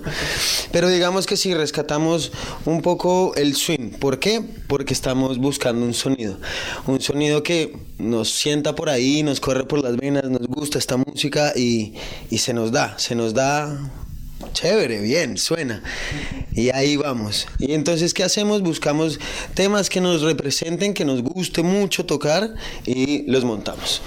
pero digamos que si rescatamos un poco el swing ¿por qué? porque estamos buscando un sonido un sonido que nos sienta por ahí nos corre por las venas nos gusta esta música y, y se nos da se nos da Chévere, bien, suena. Y ahí vamos. Y entonces, ¿qué hacemos? Buscamos temas que nos representen, que nos guste mucho tocar y los montamos.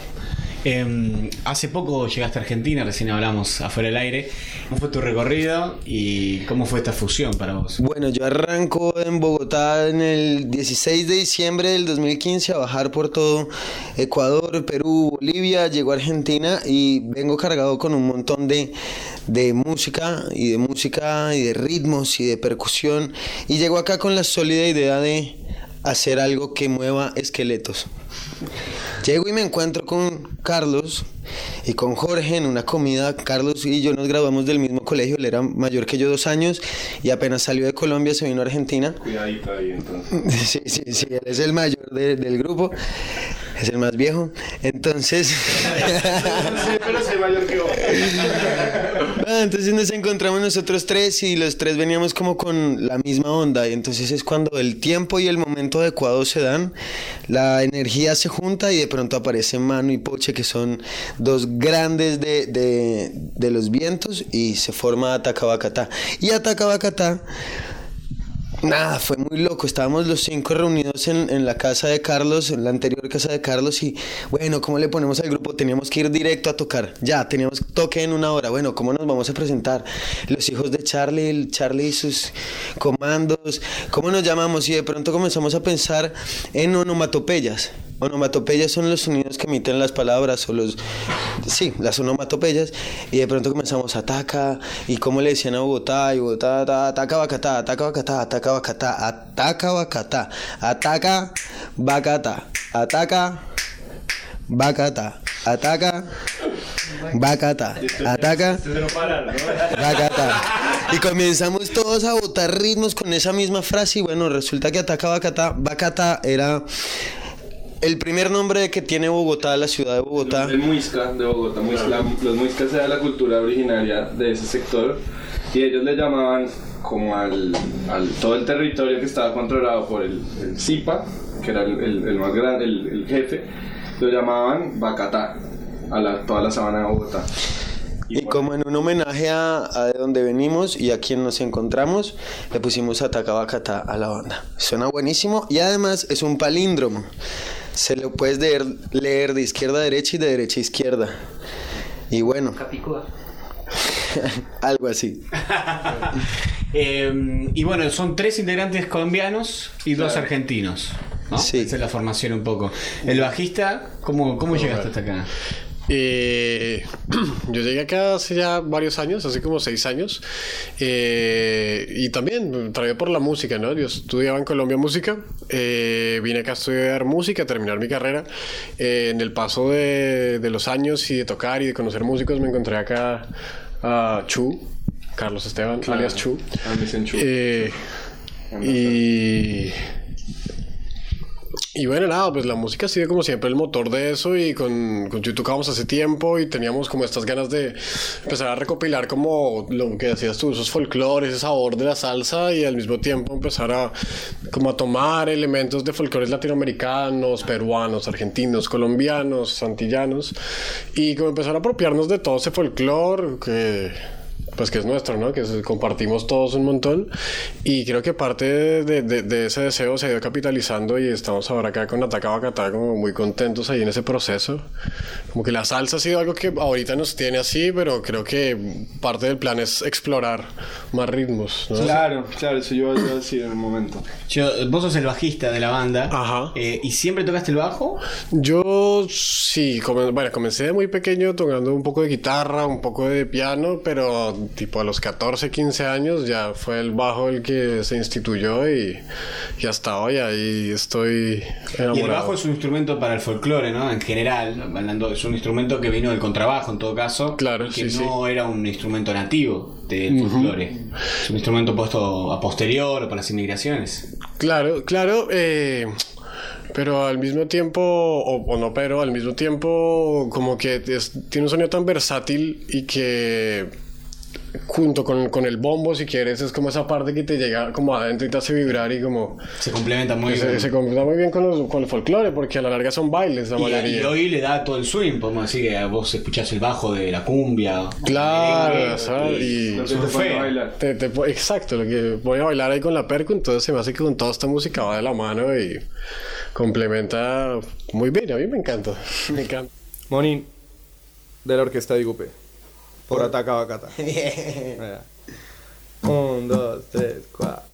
Em, hace poco llegaste a Argentina, recién hablamos afuera del aire. ¿Cómo fue tu recorrido y cómo fue esta fusión para vos? Bueno, yo arranco en Bogotá en el 16 de diciembre del 2015 a bajar por todo Ecuador, Perú, Bolivia, llego a Argentina y vengo cargado con un montón de, de música y de música y de ritmos y de percusión y llego acá con la sólida idea de hacer algo que mueva esqueletos. Llego y me encuentro con Carlos y con Jorge en una comida. Carlos y yo nos graduamos del mismo colegio, él era mayor que yo dos años y apenas salió de Colombia se vino a Argentina. Cuidadito ahí entonces. Sí, sí, sí, él es el mayor de- del grupo, es el más viejo. Entonces... pero soy entonces nos encontramos nosotros tres y los tres veníamos como con la misma onda y entonces es cuando el tiempo y el momento adecuado se dan, la energía se junta y de pronto aparecen Mano y Poche que son dos grandes de, de, de los vientos y se forma Atacabacatá. Y Atacabacatá Nada, fue muy loco. Estábamos los cinco reunidos en, en la casa de Carlos, en la anterior casa de Carlos, y bueno, ¿cómo le ponemos al grupo? Teníamos que ir directo a tocar. Ya, teníamos toque en una hora. Bueno, ¿cómo nos vamos a presentar? Los hijos de Charlie, Charlie y sus comandos, ¿cómo nos llamamos? Y de pronto comenzamos a pensar en onomatopeyas. Onomatopeyas son los sonidos que emiten las palabras o los... Sí, las onomatopeyas. Y de pronto comenzamos ataca. ¿Y cómo le decían a Bogotá? Y Bogotá, ta- ataca, bacatá, ataca, bacatá, ataca, ataca, bacatá, ataca, bacatá, ataca, bacatá, ataca, bacatá, ataca, bacatá. Y comenzamos todos a botar ritmos con esa misma frase y bueno, resulta que ataca, bacatá, bacatá era... El primer nombre que tiene Bogotá, la ciudad de Bogotá. El Muisca de Bogotá. Muisca- los Muiscas era la cultura originaria de ese sector y ellos le llamaban como al, al- todo el territorio que estaba controlado por el, el Zipa, que era el, el- el más grande, el, el jefe, lo llamaban Bacatá, a la, toda la sabana de Bogotá. Y como en un homenaje a, a de donde venimos y a quien nos encontramos, le pusimos Atacabacatá a la banda. Suena buenísimo y además es un palíndromo. Se lo puedes leer, leer de izquierda a derecha y de derecha a izquierda. Y bueno, Capicúa. algo así. Em, y bueno, son tres integrantes colombianos y dos Claro. argentinos. ¿no? Esa es la formación un poco. El bajista, ¿cómo, cómo llegaste hasta acá? Eh, yo llegué acá hace ya varios años, hace como seis años, eh, y también traído por la música, ¿no? Yo estudiaba en Colombia música, eh, vine acá a estudiar música, a terminar mi carrera. Eh, en el paso de, de los años y de tocar y de conocer músicos, me encontré acá a Chu, Carlos Esteban, Claro. alias Chu. Ah, Chu. Eh, y y bueno, nada, pues la música ha sido como siempre el motor de eso y con, con Chu tocábamos hace tiempo y teníamos como estas ganas de empezar a recopilar como lo que decías tú, esos folclores, ese sabor de la salsa y al mismo tiempo empezar a como a tomar elementos de folclores latinoamericanos, peruanos, argentinos, colombianos, santillanos y como empezar a apropiarnos de todo ese folclore que pues que es nuestro, ¿no? Que es- compartimos todos un montón y creo que parte de, de- de ese deseo se ha ido capitalizando y estamos ahora acá con Ataca Bacatá como muy contentos ahí en ese proceso. Como que la salsa ha sido algo que ahorita nos tiene así, pero creo que parte del plan es explorar más ritmos, ¿no? Claro, claro, eso yo iba a decir en un momento. Yo- vos sos el bajista de la banda. eh, ¿Y siempre tocaste el bajo? Yo sí, come- bueno, comencé de muy pequeño tocando un poco de guitarra, un poco de piano, pero tipo a los 14, 15 años ya fue el bajo el que se instituyó y, y hasta hoy ahí estoy enamorado. Y el bajo es un instrumento para el folclore, ¿no? En general, hablando, es un instrumento que vino del contrabajo en todo caso. Claro, y que sí, no era un instrumento nativo del folclore. Es un instrumento puesto a posterior o para las inmigraciones. Claro, claro, eh, pero al mismo tiempo, o, o no, pero al mismo tiempo, como que es- tiene un sonido tan versátil y que junto con, con el bombo, si quieres, es como esa parte que te llega como adentro y te hace vibrar y como... Se complementa muy se, bien. Se complementa muy bien con, los- con el folclore, porque a la larga son bailes la Y, mayoría. y hoy le da todo el swing, podemos decir que vos escuchás el bajo de la cumbia. Claro, ¿sabes? Y Lo que te pone a bailar. Te- te po- exacto, lo que voy a bailar ahí con la perco, entonces se me hace que con toda esta música va de la mano y complementa muy bien, a mí me encanta, me encanta. Monín, de la orquesta de Igupe. Por Ataca Bacata. Bien. Mira. Un, dos, tres, cuatro.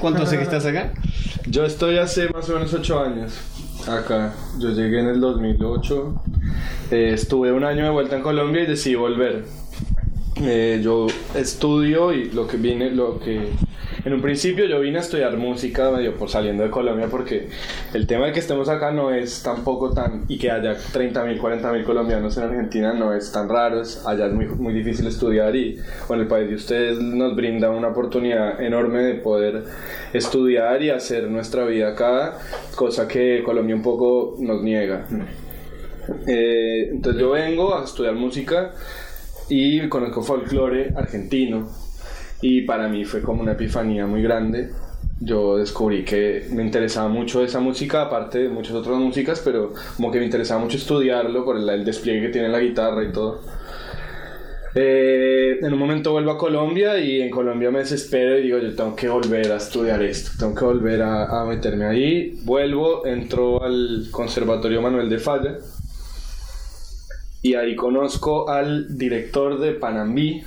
¿Cuánto hace que estás acá? Yo estoy hace más o menos 8 años acá. Yo llegué en el 2008. Eh, estuve un año de vuelta en Colombia y decidí volver. Eh, yo estudio y lo que vine, lo que en un principio yo vine a estudiar música medio por saliendo de Colombia porque el tema de que estemos acá no es tampoco tan y que haya 30.000, 40.000 colombianos en Argentina no es tan raro, allá es muy, muy difícil estudiar y bueno, el país de ustedes nos brinda una oportunidad enorme de poder estudiar y hacer nuestra vida acá, cosa que Colombia un poco nos niega. Eh, entonces yo vengo a estudiar música y conozco folclore argentino y para mí fue como una epifanía muy grande. Yo descubrí que me interesaba mucho esa música, aparte de muchas otras músicas, pero como que me interesaba mucho estudiarlo por el, el despliegue que tiene la guitarra y todo. Eh, en un momento vuelvo a Colombia y en Colombia me desespero y digo, yo tengo que volver a estudiar esto, tengo que volver a, a meterme ahí. Vuelvo, entro al Conservatorio Manuel de Falla y ahí conozco al director de Panambí,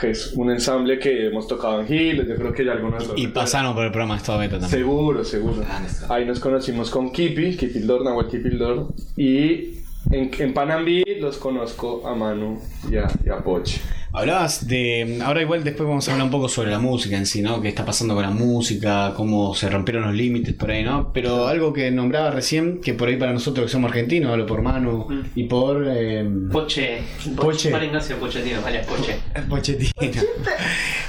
que es un ensamble que hemos tocado en Gil, yo creo que ya algunos Y pasaron por el programa Estado Beta también. Seguro, seguro. Ahí nos conocimos con Kipi, Kipildor, Nahuel Kipildor, y en, en Panambí los conozco a Manu y a, y a Poche. Hablabas de. Ahora, igual, después vamos a hablar un poco sobre la música en sí, ¿no? ¿Qué está pasando con la música? ¿Cómo se rompieron los límites por ahí, ¿no? Pero algo que nombraba recién, que por ahí para nosotros que somos argentinos, hablo por Manu y por. eh, Poche. Poche. Juan Ignacio Pochettino, alias Poche. Pochettino.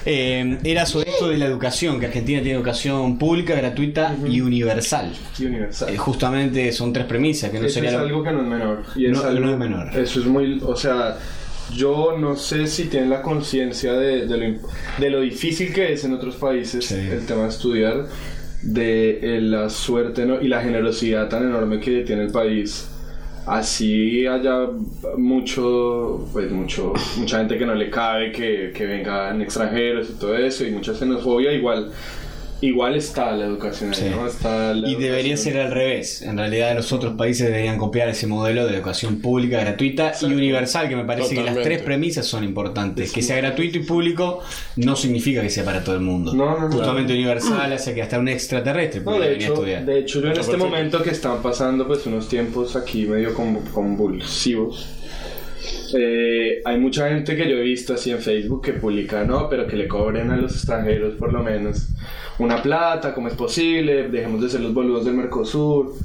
Eh, era sobre esto de la educación, que Argentina tiene educación pública, gratuita y universal. Y universal. Eh, justamente son tres premisas, que no Eso sería es algo que no es menor. Y es No, algo- no es menor. Eso es muy, o sea, yo no sé si tienen la conciencia de, de de lo difícil que es en otros países el tema de estudiar, de eh, la suerte ¿no? y la generosidad tan enorme que tiene el país. Así haya mucho, pues mucho, mucha gente que no le cabe, que, que vengan extranjeros y todo eso, y mucha xenofobia, igual, igual está la educación ahí, Sí. ¿no? Está la Y debería educación. ser al revés. En realidad los otros países deberían copiar ese modelo de educación pública, gratuita y universal, que me parece que las tres premisas son importantes. Que sea gratuito y público no significa que sea para todo el mundo. No, no, no. Justamente universal hace que hasta un extraterrestre pueda de, venir a hecho, estudiar. de hecho, yo en este momento que están pasando pues unos tiempos aquí medio con- convulsivos, eh, hay mucha gente que yo he visto así en Facebook que publica, no, pero que le cobren a los extranjeros por lo menos una plata, ¿cómo es posible? Dejemos de ser los boludos del Mercosur.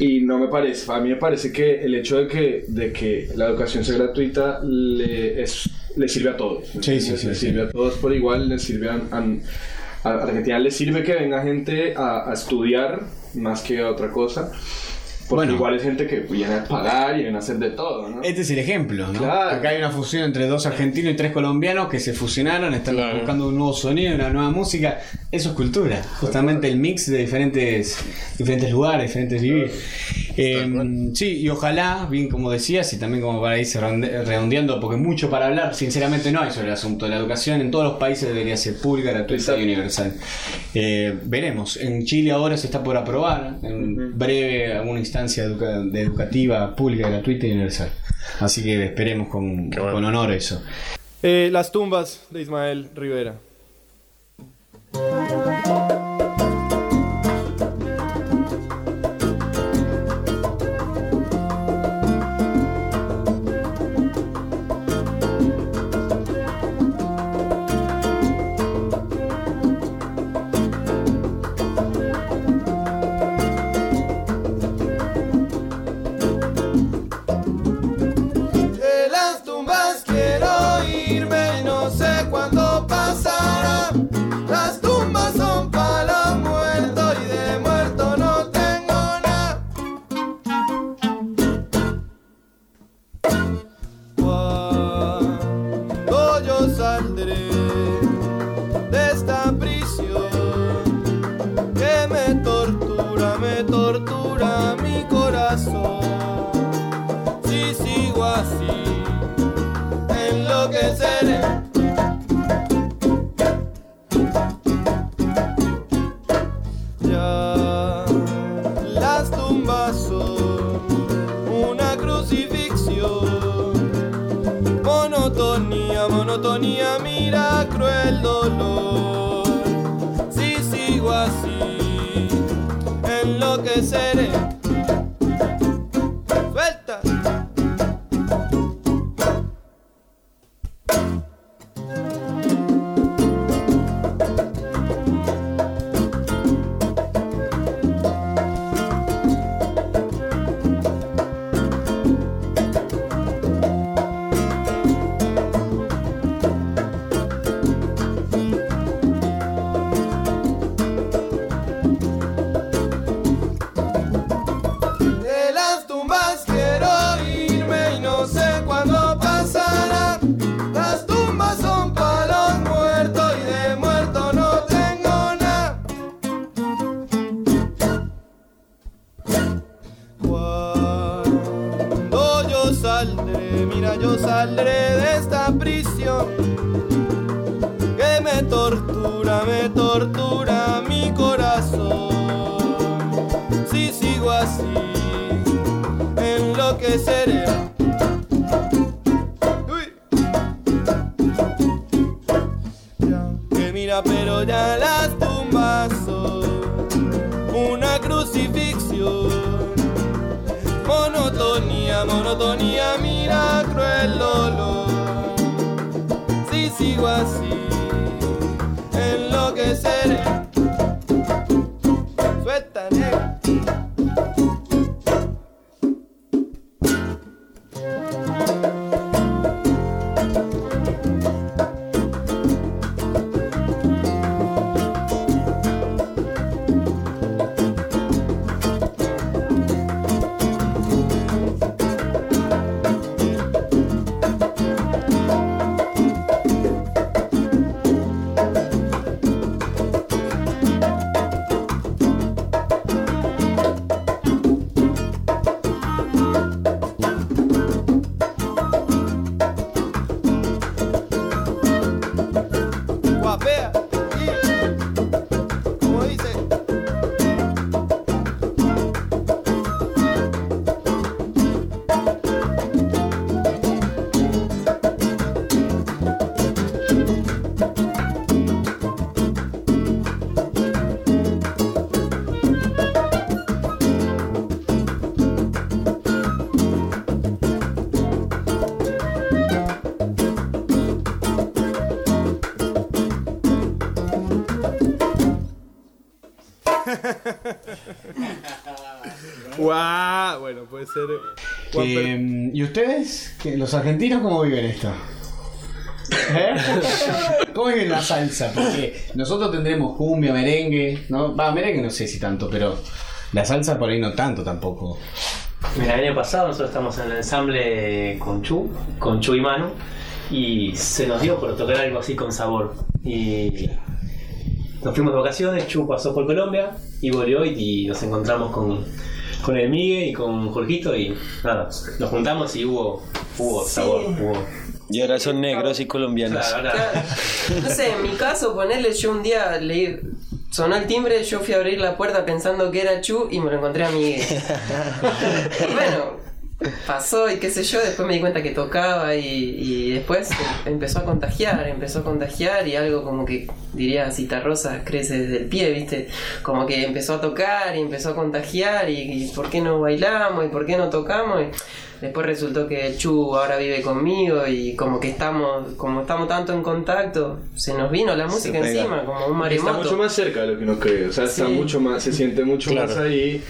Y no me parece, a mí me parece que el hecho de que, de que la educación sea gratuita le, es, le sirve a todos. Sí, sí, sí, Le sirve a todos por igual, le sirve a, a- a Argentina le sirve que venga gente a, a estudiar más que a otra cosa. Porque Bueno. igual es gente que viene a pagar y viene a hacer de todo, ¿no? Este es el ejemplo, ¿no? Claro. Acá hay una fusión entre dos argentinos y tres colombianos que se fusionaron, están buscando un nuevo sonido, una nueva música. Eso es cultura, justamente el mix de diferentes, diferentes lugares, diferentes vivir. Eh, sí, y ojalá, bien como decías, y también como para irse redonde- redondeando, porque mucho para hablar, sinceramente no hay sobre el asunto de la educación. En todos los países debería ser pública, gratuita y universal. Eh, veremos, en Chile ahora se está por aprobar, en breve, alguna instancia educa- de educativa, pública, gratuita y universal. Así que esperemos con, con honor eso. Eh, las tumbas de Ismael Rivera. Ser. Que, mm, ¿Y ustedes? ¿Qué- ¿Los argentinos cómo viven esto? ¿Eh? ¿Cómo viven la salsa? Porque nosotros tendremos cumbia, merengue, ¿no? Va, merengue no sé si tanto, pero la salsa por ahí no tanto tampoco. Mira, el año pasado nosotros estamos en el ensamble con Chu, con Chu y Manu, y se nos dio por tocar algo así con sabor. Y nos fuimos de vacaciones, Chu pasó por Colombia y volvió y, y nos encontramos con, con el Migue y con Jorgito y nada, nos juntamos y hubo, hubo sabor, hubo... Y ahora son negros y colombianos. Claro, ahora- No sé, en mi caso, ponerle yo un día leí. Sonó el timbre, yo fui a abrir la puerta pensando que era Chu y me lo encontré a Miguel. y bueno, pasó y qué sé yo, después me di cuenta que tocaba y, y después empezó a contagiar, empezó a contagiar y algo como que diría Cita Rosa crece desde el pie, ¿viste? Como que empezó a tocar y empezó a contagiar y, y ¿por qué no bailamos y por qué no tocamos? Y después resultó que Chu ahora vive conmigo y como que estamos, como estamos tanto en contacto, se nos vino la música encima, como un Está maremoto. mucho más cerca de lo que uno cree, o sea, está Sí. mucho más, se siente mucho Claro. más ahí.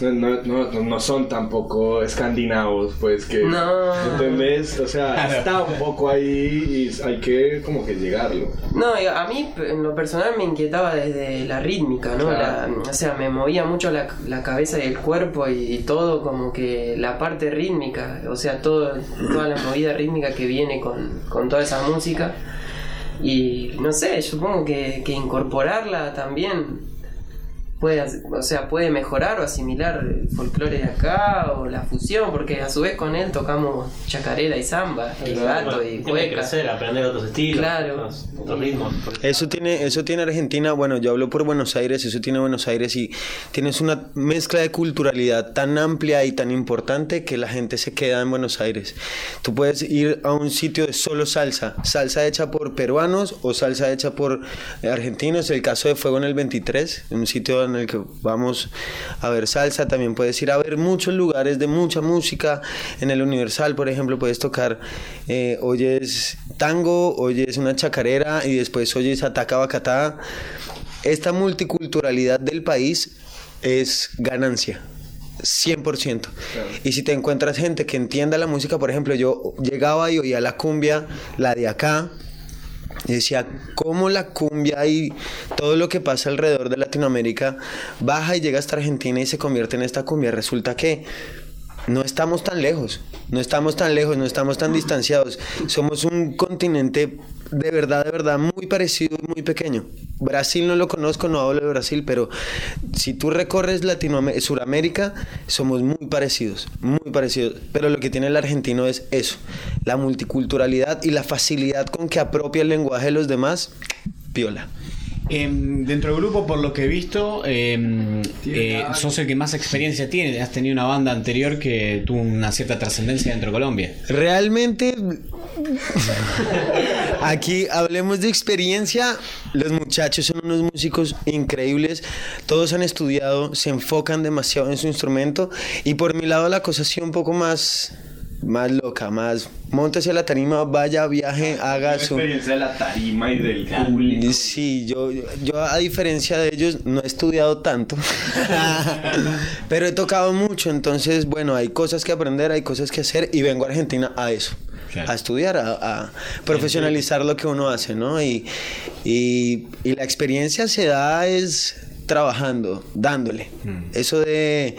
No, no, no, no son tampoco escandinavos, pues que. No. ¿Entendés? O sea, está un poco ahí y hay que como que llegarlo. No, a mí en lo personal me inquietaba desde la rítmica, ¿no? Claro. La- o sea, me movía mucho la, la cabeza y el cuerpo y, todo como que la parte rítmica, o sea, todo, toda la movida rítmica que viene con, con toda esa música. Y no sé, supongo que, que incorporarla también puede, o sea, puede mejorar o asimilar el folclore de acá o la fusión, porque a su vez con él tocamos chacarera y samba, y gato y Tiene que cueca. crecer, aprender otros estilos, Claro. otros, otros ritmos. Eso tiene, eso tiene Argentina, bueno, yo hablo por Buenos Aires, eso tiene Buenos Aires y tienes una mezcla de culturalidad tan amplia y tan importante que la gente se queda en Buenos Aires. Tú puedes ir a un sitio de solo salsa, salsa hecha por peruanos o salsa hecha por eh, argentinos, el caso de Fuego en el 23, un sitio en el que vamos a ver salsa, también puedes ir a ver muchos lugares de mucha música, en el Universal, por ejemplo, puedes tocar, eh, oyes tango, oyes una chacarera y después oyes ataca bacatá. Esta multiculturalidad del país es ganancia. 100%. Y si te encuentras gente que entienda la música, por ejemplo, yo llegaba y oía la cumbia, la de acá, decía, ¿cómo la cumbia y todo lo que pasa alrededor de Latinoamérica baja y llega hasta Argentina y se convierte en esta cumbia? Resulta que no estamos tan lejos, no estamos tan lejos, no estamos tan distanciados. Somos un continente de verdad, de verdad, muy parecido y muy pequeño. Brasil no lo conozco, no hablo de Brasil, pero si tú recorres Latinoamérica, Suramérica, somos muy parecidos, muy parecidos. Pero lo que tiene el argentino es eso, la multiculturalidad y la facilidad con que apropia el lenguaje de los demás, piola. Em, dentro del grupo, por lo que he visto, em, eh, sos el que más experiencia tiene. Has tenido una banda anterior que tuvo una cierta trascendencia dentro de Colombia. Realmente, aquí hablemos de experiencia. Los muchachos son unos músicos increíbles. Todos han estudiado, se enfocan demasiado en su instrumento. Y por mi lado, la cosa ha sido un poco más, más loca, más. Móntese a la tarima, vaya, viaje, haga La su. experiencia de la tarima y del público. Sí, yo, yo a diferencia de ellos no he estudiado tanto, pero he tocado mucho, entonces bueno, hay cosas que aprender, hay cosas que hacer y vengo a Argentina a eso, a estudiar, a, a profesionalizar lo que uno hace, ¿no? Y, y, y la experiencia se da es trabajando, dándole. Eso de,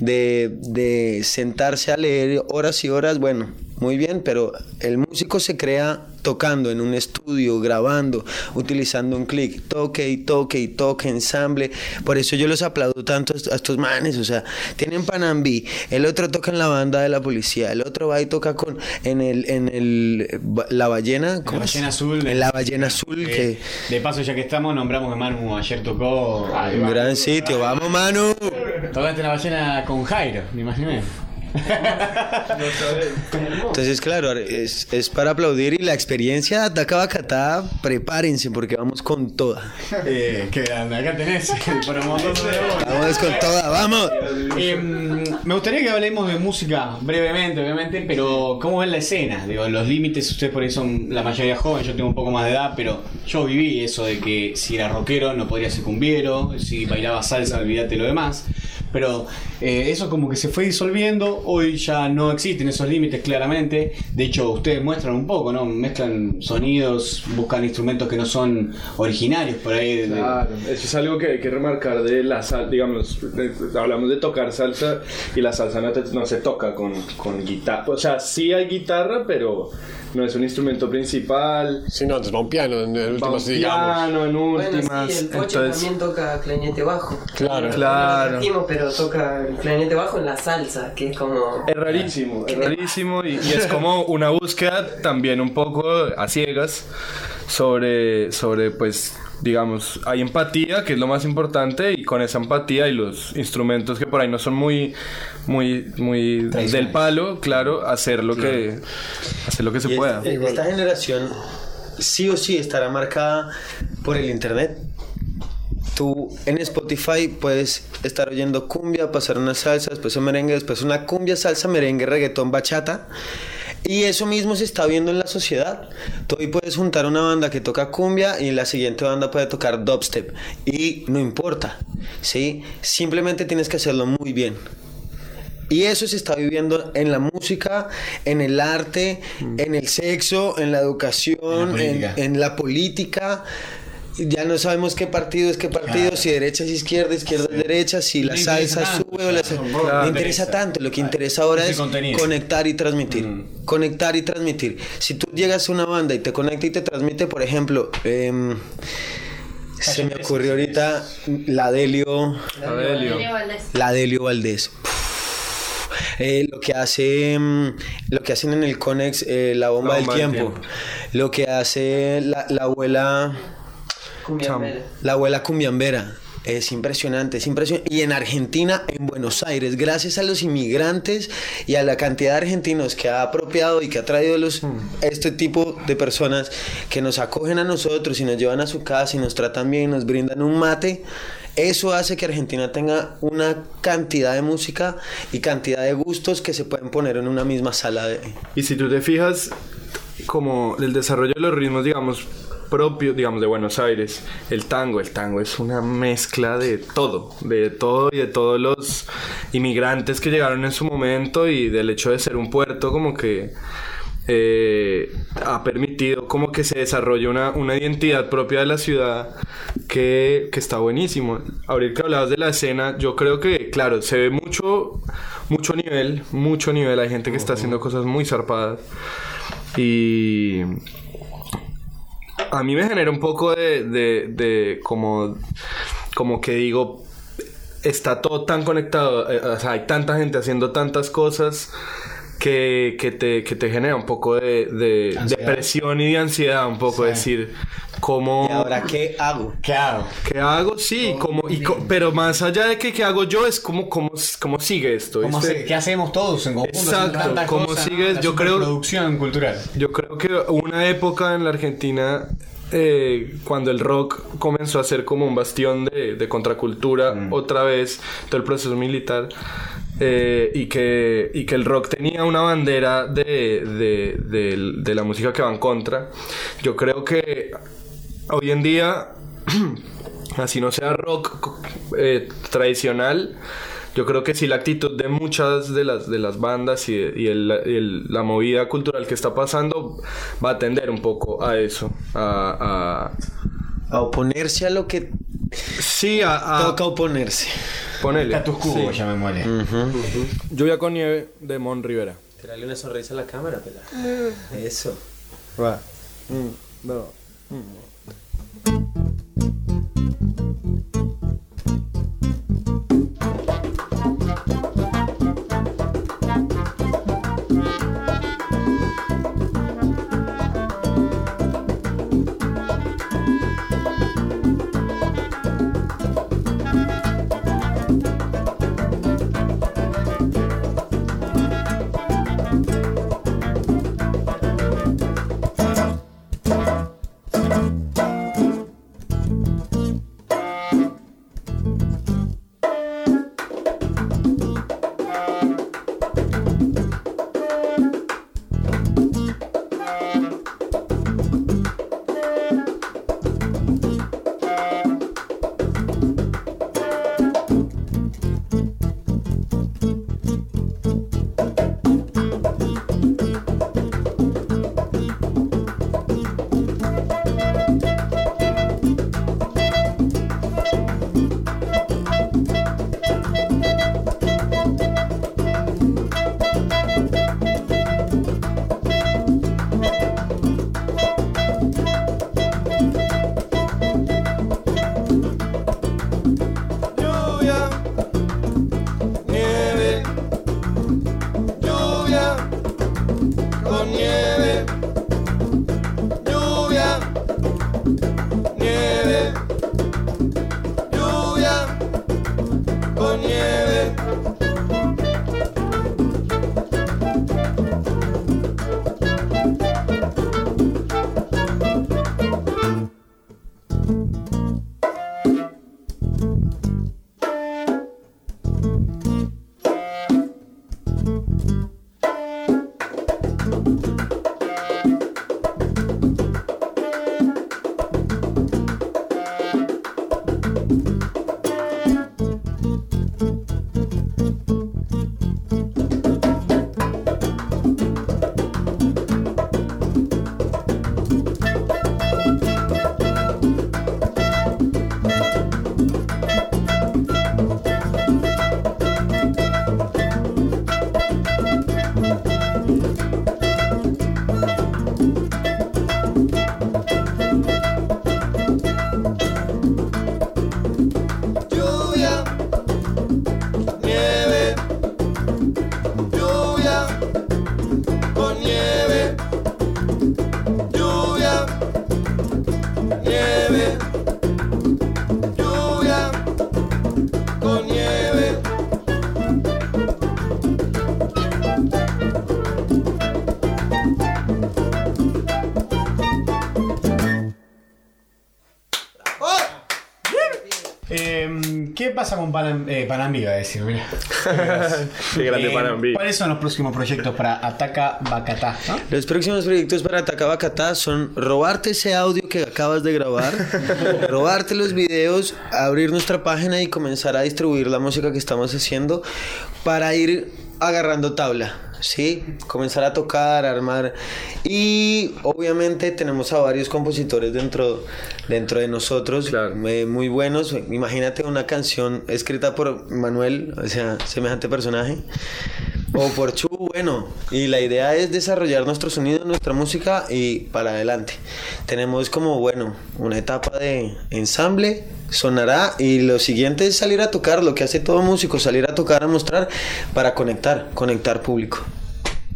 de, de sentarse a leer horas y horas, bueno, muy bien, pero el músico se crea tocando en un estudio, grabando, utilizando un clic, toque y toque y toque, ensamble. Por eso yo los aplaudo tanto a est- a estos manes, o sea, tienen Panambi, el otro toca en la banda de la policía, el otro va y toca con en el en el la ballena, ¿cómo La es? ballena azul. En la ballena azul Eh, que De paso, ya que estamos, nombramos que Manu ayer tocó. un gran sitio, vamos Manu. Tocaste la ballena con Jairo, me imaginé. Entonces, claro, es, es para aplaudir y la experiencia Ataca Bacatá, prepárense porque vamos con toda. Eh, grande, acá tenés de. Vamos con toda, vamos. Em, me gustaría que hablemos de música brevemente, obviamente, pero ¿cómo ven la escena? Digo, los límites, ustedes por ahí son la mayoría joven, yo tengo un poco más de edad, pero yo viví eso de que si era rockero no podría ser cumbiero, si bailaba salsa, olvídate lo demás. Pero eh, eso como que se fue disolviendo, hoy ya no existen esos límites claramente. De hecho, ustedes muestran un poco, ¿no? Mezclan sonidos, buscan instrumentos que no son originarios por ahí. Claro, eso es algo que hay que remarcar de la salsa, digamos, hablamos de tocar salsa y la salsa no, te- no se toca con, con guitarra, o sea, sí hay guitarra, pero no es un instrumento principal. Sí, no, antes va un piano en últimas, un digamos. piano en Bueno, últimas, sí, el Pocho entonces... también toca clarinete bajo. Claro. Claro. pero toca el clarinete bajo en la salsa, que es como... Es rarísimo, es rarísimo y, y es como una búsqueda también un poco a ciegas sobre, sobre pues digamos, hay empatía, que es lo más importante, y con esa empatía y los instrumentos que por ahí no son muy, muy, muy del palo, claro, hacer lo que, hacer lo que se Y pueda. es- esta generación sí o sí estará marcada por el internet. Tú en Spotify puedes estar oyendo cumbia, pasar una salsa, después un merengue, después una cumbia, salsa, merengue, reggaetón, bachata. Y eso mismo se está viendo en la sociedad. Tú hoy puedes juntar una banda que toca cumbia y la siguiente banda puede tocar dubstep. Y no importa, ¿sí? Simplemente tienes que hacerlo muy bien. Y eso se está viviendo en la música, en el arte, en el sexo, en la educación, en, política. en la política. Ya no sabemos qué partido es qué partido, Claro. si derecha es izquierda, izquierda es derecha, si la salsa sube o la claro. no interesa tanto. Lo que interesa ahora es contenido. conectar y transmitir. Conectar y transmitir. Si tú llegas a una banda y te conecta y te transmite, por ejemplo, em, Se me ocurrió ahorita la Delio. La Delio. La Delio Valdés. Eh, lo que hace mm, lo que hacen en el Conex eh, la bomba, La del bomba del tiempo. tiempo. lo que hace la, la abuela Cumbiambera. la abuela cumbiambera es impresionante, es impresionante. Y en Argentina, en Buenos Aires, gracias a los inmigrantes y a la cantidad de argentinos que ha apropiado y que ha traído los, este tipo de personas que nos acogen a nosotros y nos llevan a su casa y nos tratan bien, nos brindan un mate, eso hace que Argentina tenga una cantidad de música y cantidad de gustos que se pueden poner en una misma sala de... Y si tú te fijas, como el desarrollo de los ritmos, digamos, propios, digamos, de Buenos Aires, el tango, el tango es una mezcla de todo, de todo y de todos los inmigrantes que llegaron en su momento y del hecho de ser un puerto como que eh, ha permitido como que se desarrolle una, una identidad propia de la ciudad que, que está buenísimo. Ahorita que hablabas de la escena, yo creo que, claro, se ve mucho, mucho nivel, mucho nivel. Hay gente que está haciendo cosas muy zarpadas. Y a mí me genera un poco de, de, como, como que digo, está todo tan conectado, eh, o sea, hay tanta gente haciendo tantas cosas que, que, te, que te genera un poco de, de depresión y de ansiedad, un poco decir, ¿cómo... ¿Y ahora qué hago? ¿Qué hago? ¿Qué hago? Sí, como, y co- pero más allá de que qué hago yo, es como, cómo, cómo sigue esto. ¿Cómo ¿viste? hace- ¿Qué hacemos todos en conjunto? Exacto, ¿cómo? La Yo creo- superproducción cultural. Yo creo que una época en la Argentina eh, cuando el rock comenzó a ser como un bastión de, de contracultura otra vez, todo el proceso militar, eh, y, que, y que el rock tenía una bandera de, de, de- de la música que va en contra. Yo creo que hoy en día, así no sea rock eh, tradicional, yo creo que sí la actitud de muchas de las, de las bandas y, y el- y el- la movida cultural que está pasando va a tender un poco a eso, a... A oponerse a lo que... Sí, a... Toca oponerse. Ponele. Status quo, sí. llamémosle. Lluvia con nieve de Mon Rivera. Tirarle una sonrisa a la cámara, pela. Eso. Va. no. Eh, pasa con Panam eh, Panambi? Iba a decir, mira. Qué grande Eh, Panambi. ¿Cuáles son los próximos proyectos para Ataca Bacatá? no? Los próximos proyectos para Atacabacatá son robarte ese audio que acabas de grabar, robarte los videos, abrir nuestra página y comenzar a distribuir la música que estamos haciendo para ir agarrando tabla. Sí, comenzar a tocar, a armar. Y obviamente tenemos a varios compositores dentro, dentro de nosotros, eh, muy buenos. Imagínate una canción escrita por Manuel, o sea, semejante personaje. O por Chu, bueno. Y la idea es desarrollar nuestro sonido, nuestra música y para adelante. Tenemos como, bueno, una etapa de ensamble, sonará y lo siguiente es salir a tocar, lo que hace todo músico, salir a tocar, a mostrar para conectar, conectar público.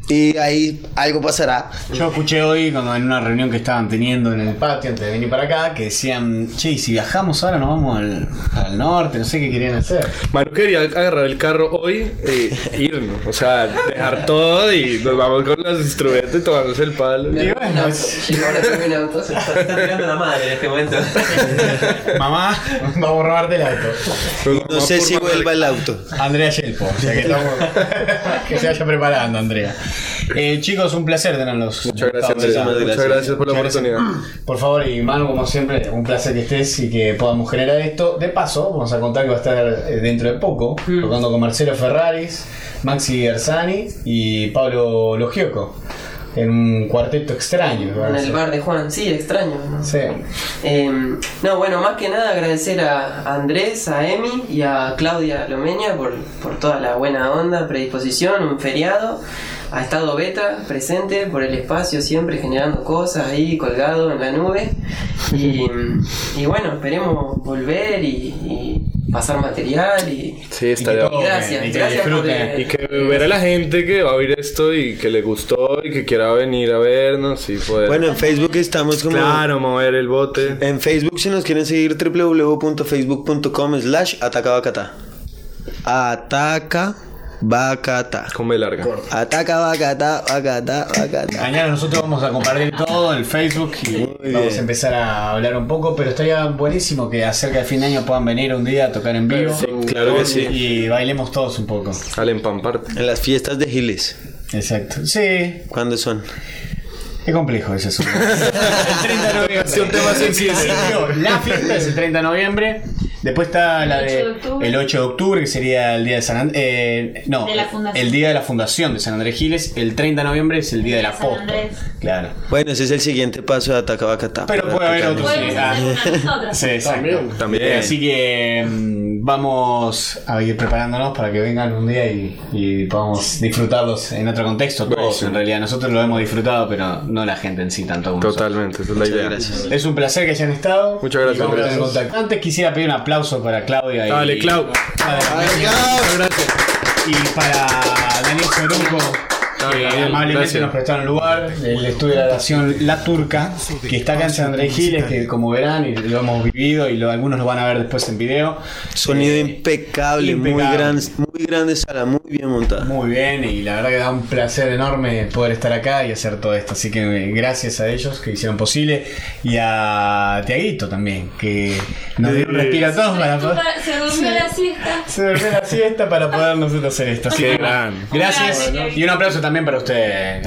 Y ahí algo pasará. Yo escuché hoy cuando en una reunión que estaban teniendo en el patio antes de venir para acá que decían, che, y si viajamos ahora nos vamos al, al norte, no sé qué querían hacer. Manu quería agarrar el carro hoy e irnos. O sea, dejar todo y nos vamos con los instrumentos y tomarnos el palo. Y bueno, Ahora tengo un auto. Se está tirando la madre en este momento. mamá, vamos a robarte el auto. No sé si vuelva el auto. Andrea Yelpo, o sea que, estamos- que se vaya preparando, Andrea. Eh, chicos, un placer tenerlos. Muchas gracias. Muchas por la Muchas gracias. oportunidad. Por favor, y Manu, como siempre, un placer que estés y que podamos generar esto. De paso, vamos a contar que va a estar eh, dentro de poco, tocando con Marcelo Ferraris, Maxi Gersani y Pablo Logioco. En un cuarteto extraño. En el bar de Juan, sí, extraño. ¿no? Sí. Eh, no, bueno, más que nada agradecer a Andrés, a Emi y a Claudia Lomeña por, por toda la buena onda, predisposición, un feriado. Ha estado Beta presente por el espacio, siempre generando cosas ahí colgado en la nube. Y, y bueno, esperemos volver y, y pasar material y, Sí, estaría y gracias, gracias por el- Y que ver a la gente que va a oír esto y que le gustó y que quiera venir a vernos y poder. Bueno, en Facebook estamos como... Claro, mover el bote. En Facebook si nos quieren seguir www.facebook.com slash atacabacata. Ataca bacata. Con B larga. Ataca bacata, bacata, bacata. Mañana nosotros vamos a compartir todo en el Facebook y vamos a empezar a hablar un poco, pero estaría buenísimo que acerca del fin de año puedan venir un día a tocar en vivo. Sí, claro que sí. Y bailemos todos un poco. Al empamparte. En las fiestas de Giles. Exacto. Sí. ¿Cuándo son? Qué complejo es eso. el 30 de noviembre. Es un tema sensible. La fiesta es el 30 de noviembre. Después está la El 8 de de octubre. el 8 de octubre, que sería el día de San Andrés. Eh, no, De la el día de la fundación de San Andrés Giles. El 30 de noviembre es el día de la posta. Claro. Bueno, ese es el siguiente paso de Ataca bacata. Pero puede haber otros. Sí. Exacto. También, también. Eh, Así que mm, vamos a ir preparándonos para que vengan un día y, y podamos disfrutarlos en otro contexto. Todos, Buenísimo. en realidad. Nosotros lo hemos disfrutado, pero no la gente en sí tanto. Totalmente, esa es la idea. gracias. Es un placer que hayan estado. Muchas gracias, gracias. Antes quisiera pedir un aplauso para Claudia y. Dale, Clau. Gracias. Y para Daniel Soruco. Que amablemente gracias. nos prestaron lugar el estudio de grabación La Turca, que está acá en San Andrés Giles, que como verán y lo hemos vivido y lo- algunos lo van a ver después en video. Sonido Eh, impecable, muy impecable. gran, muy grande sala, muy bien montada. Muy bien, y la verdad que da un placer enorme poder estar acá y hacer todo esto. Así que eh, gracias a ellos que hicieron posible y a Tiaguito también, que nos dio un respiro a todos para poder. Se durmió la siesta. Se durmió la siesta para poder nosotros hacer esto. Así que, gran. Gracias y un aplauso también para ustedes.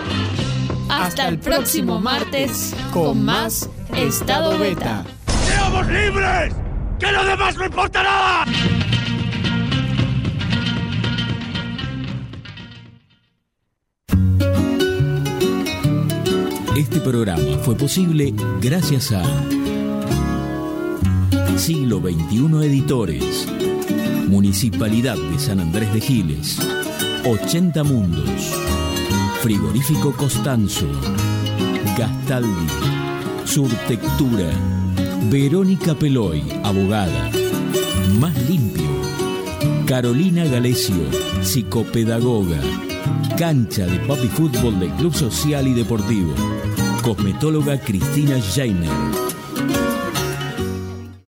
Hasta el próximo martes con más Estado Beta. ¡Seamos libres! ¡Que lo demás no importa nada! Este programa fue posible gracias a Siglo XXI Editores, Municipalidad de San Andrés de Giles, 80 Mundos, Frigorífico Costanzo, Gastaldi, Surtectura, Verónica Peloy, abogada. Más limpio. Carolina Galesio, psicopedagoga. Cancha de papi fútbol del Club Social y Deportivo. Cosmetóloga Cristina Jainer.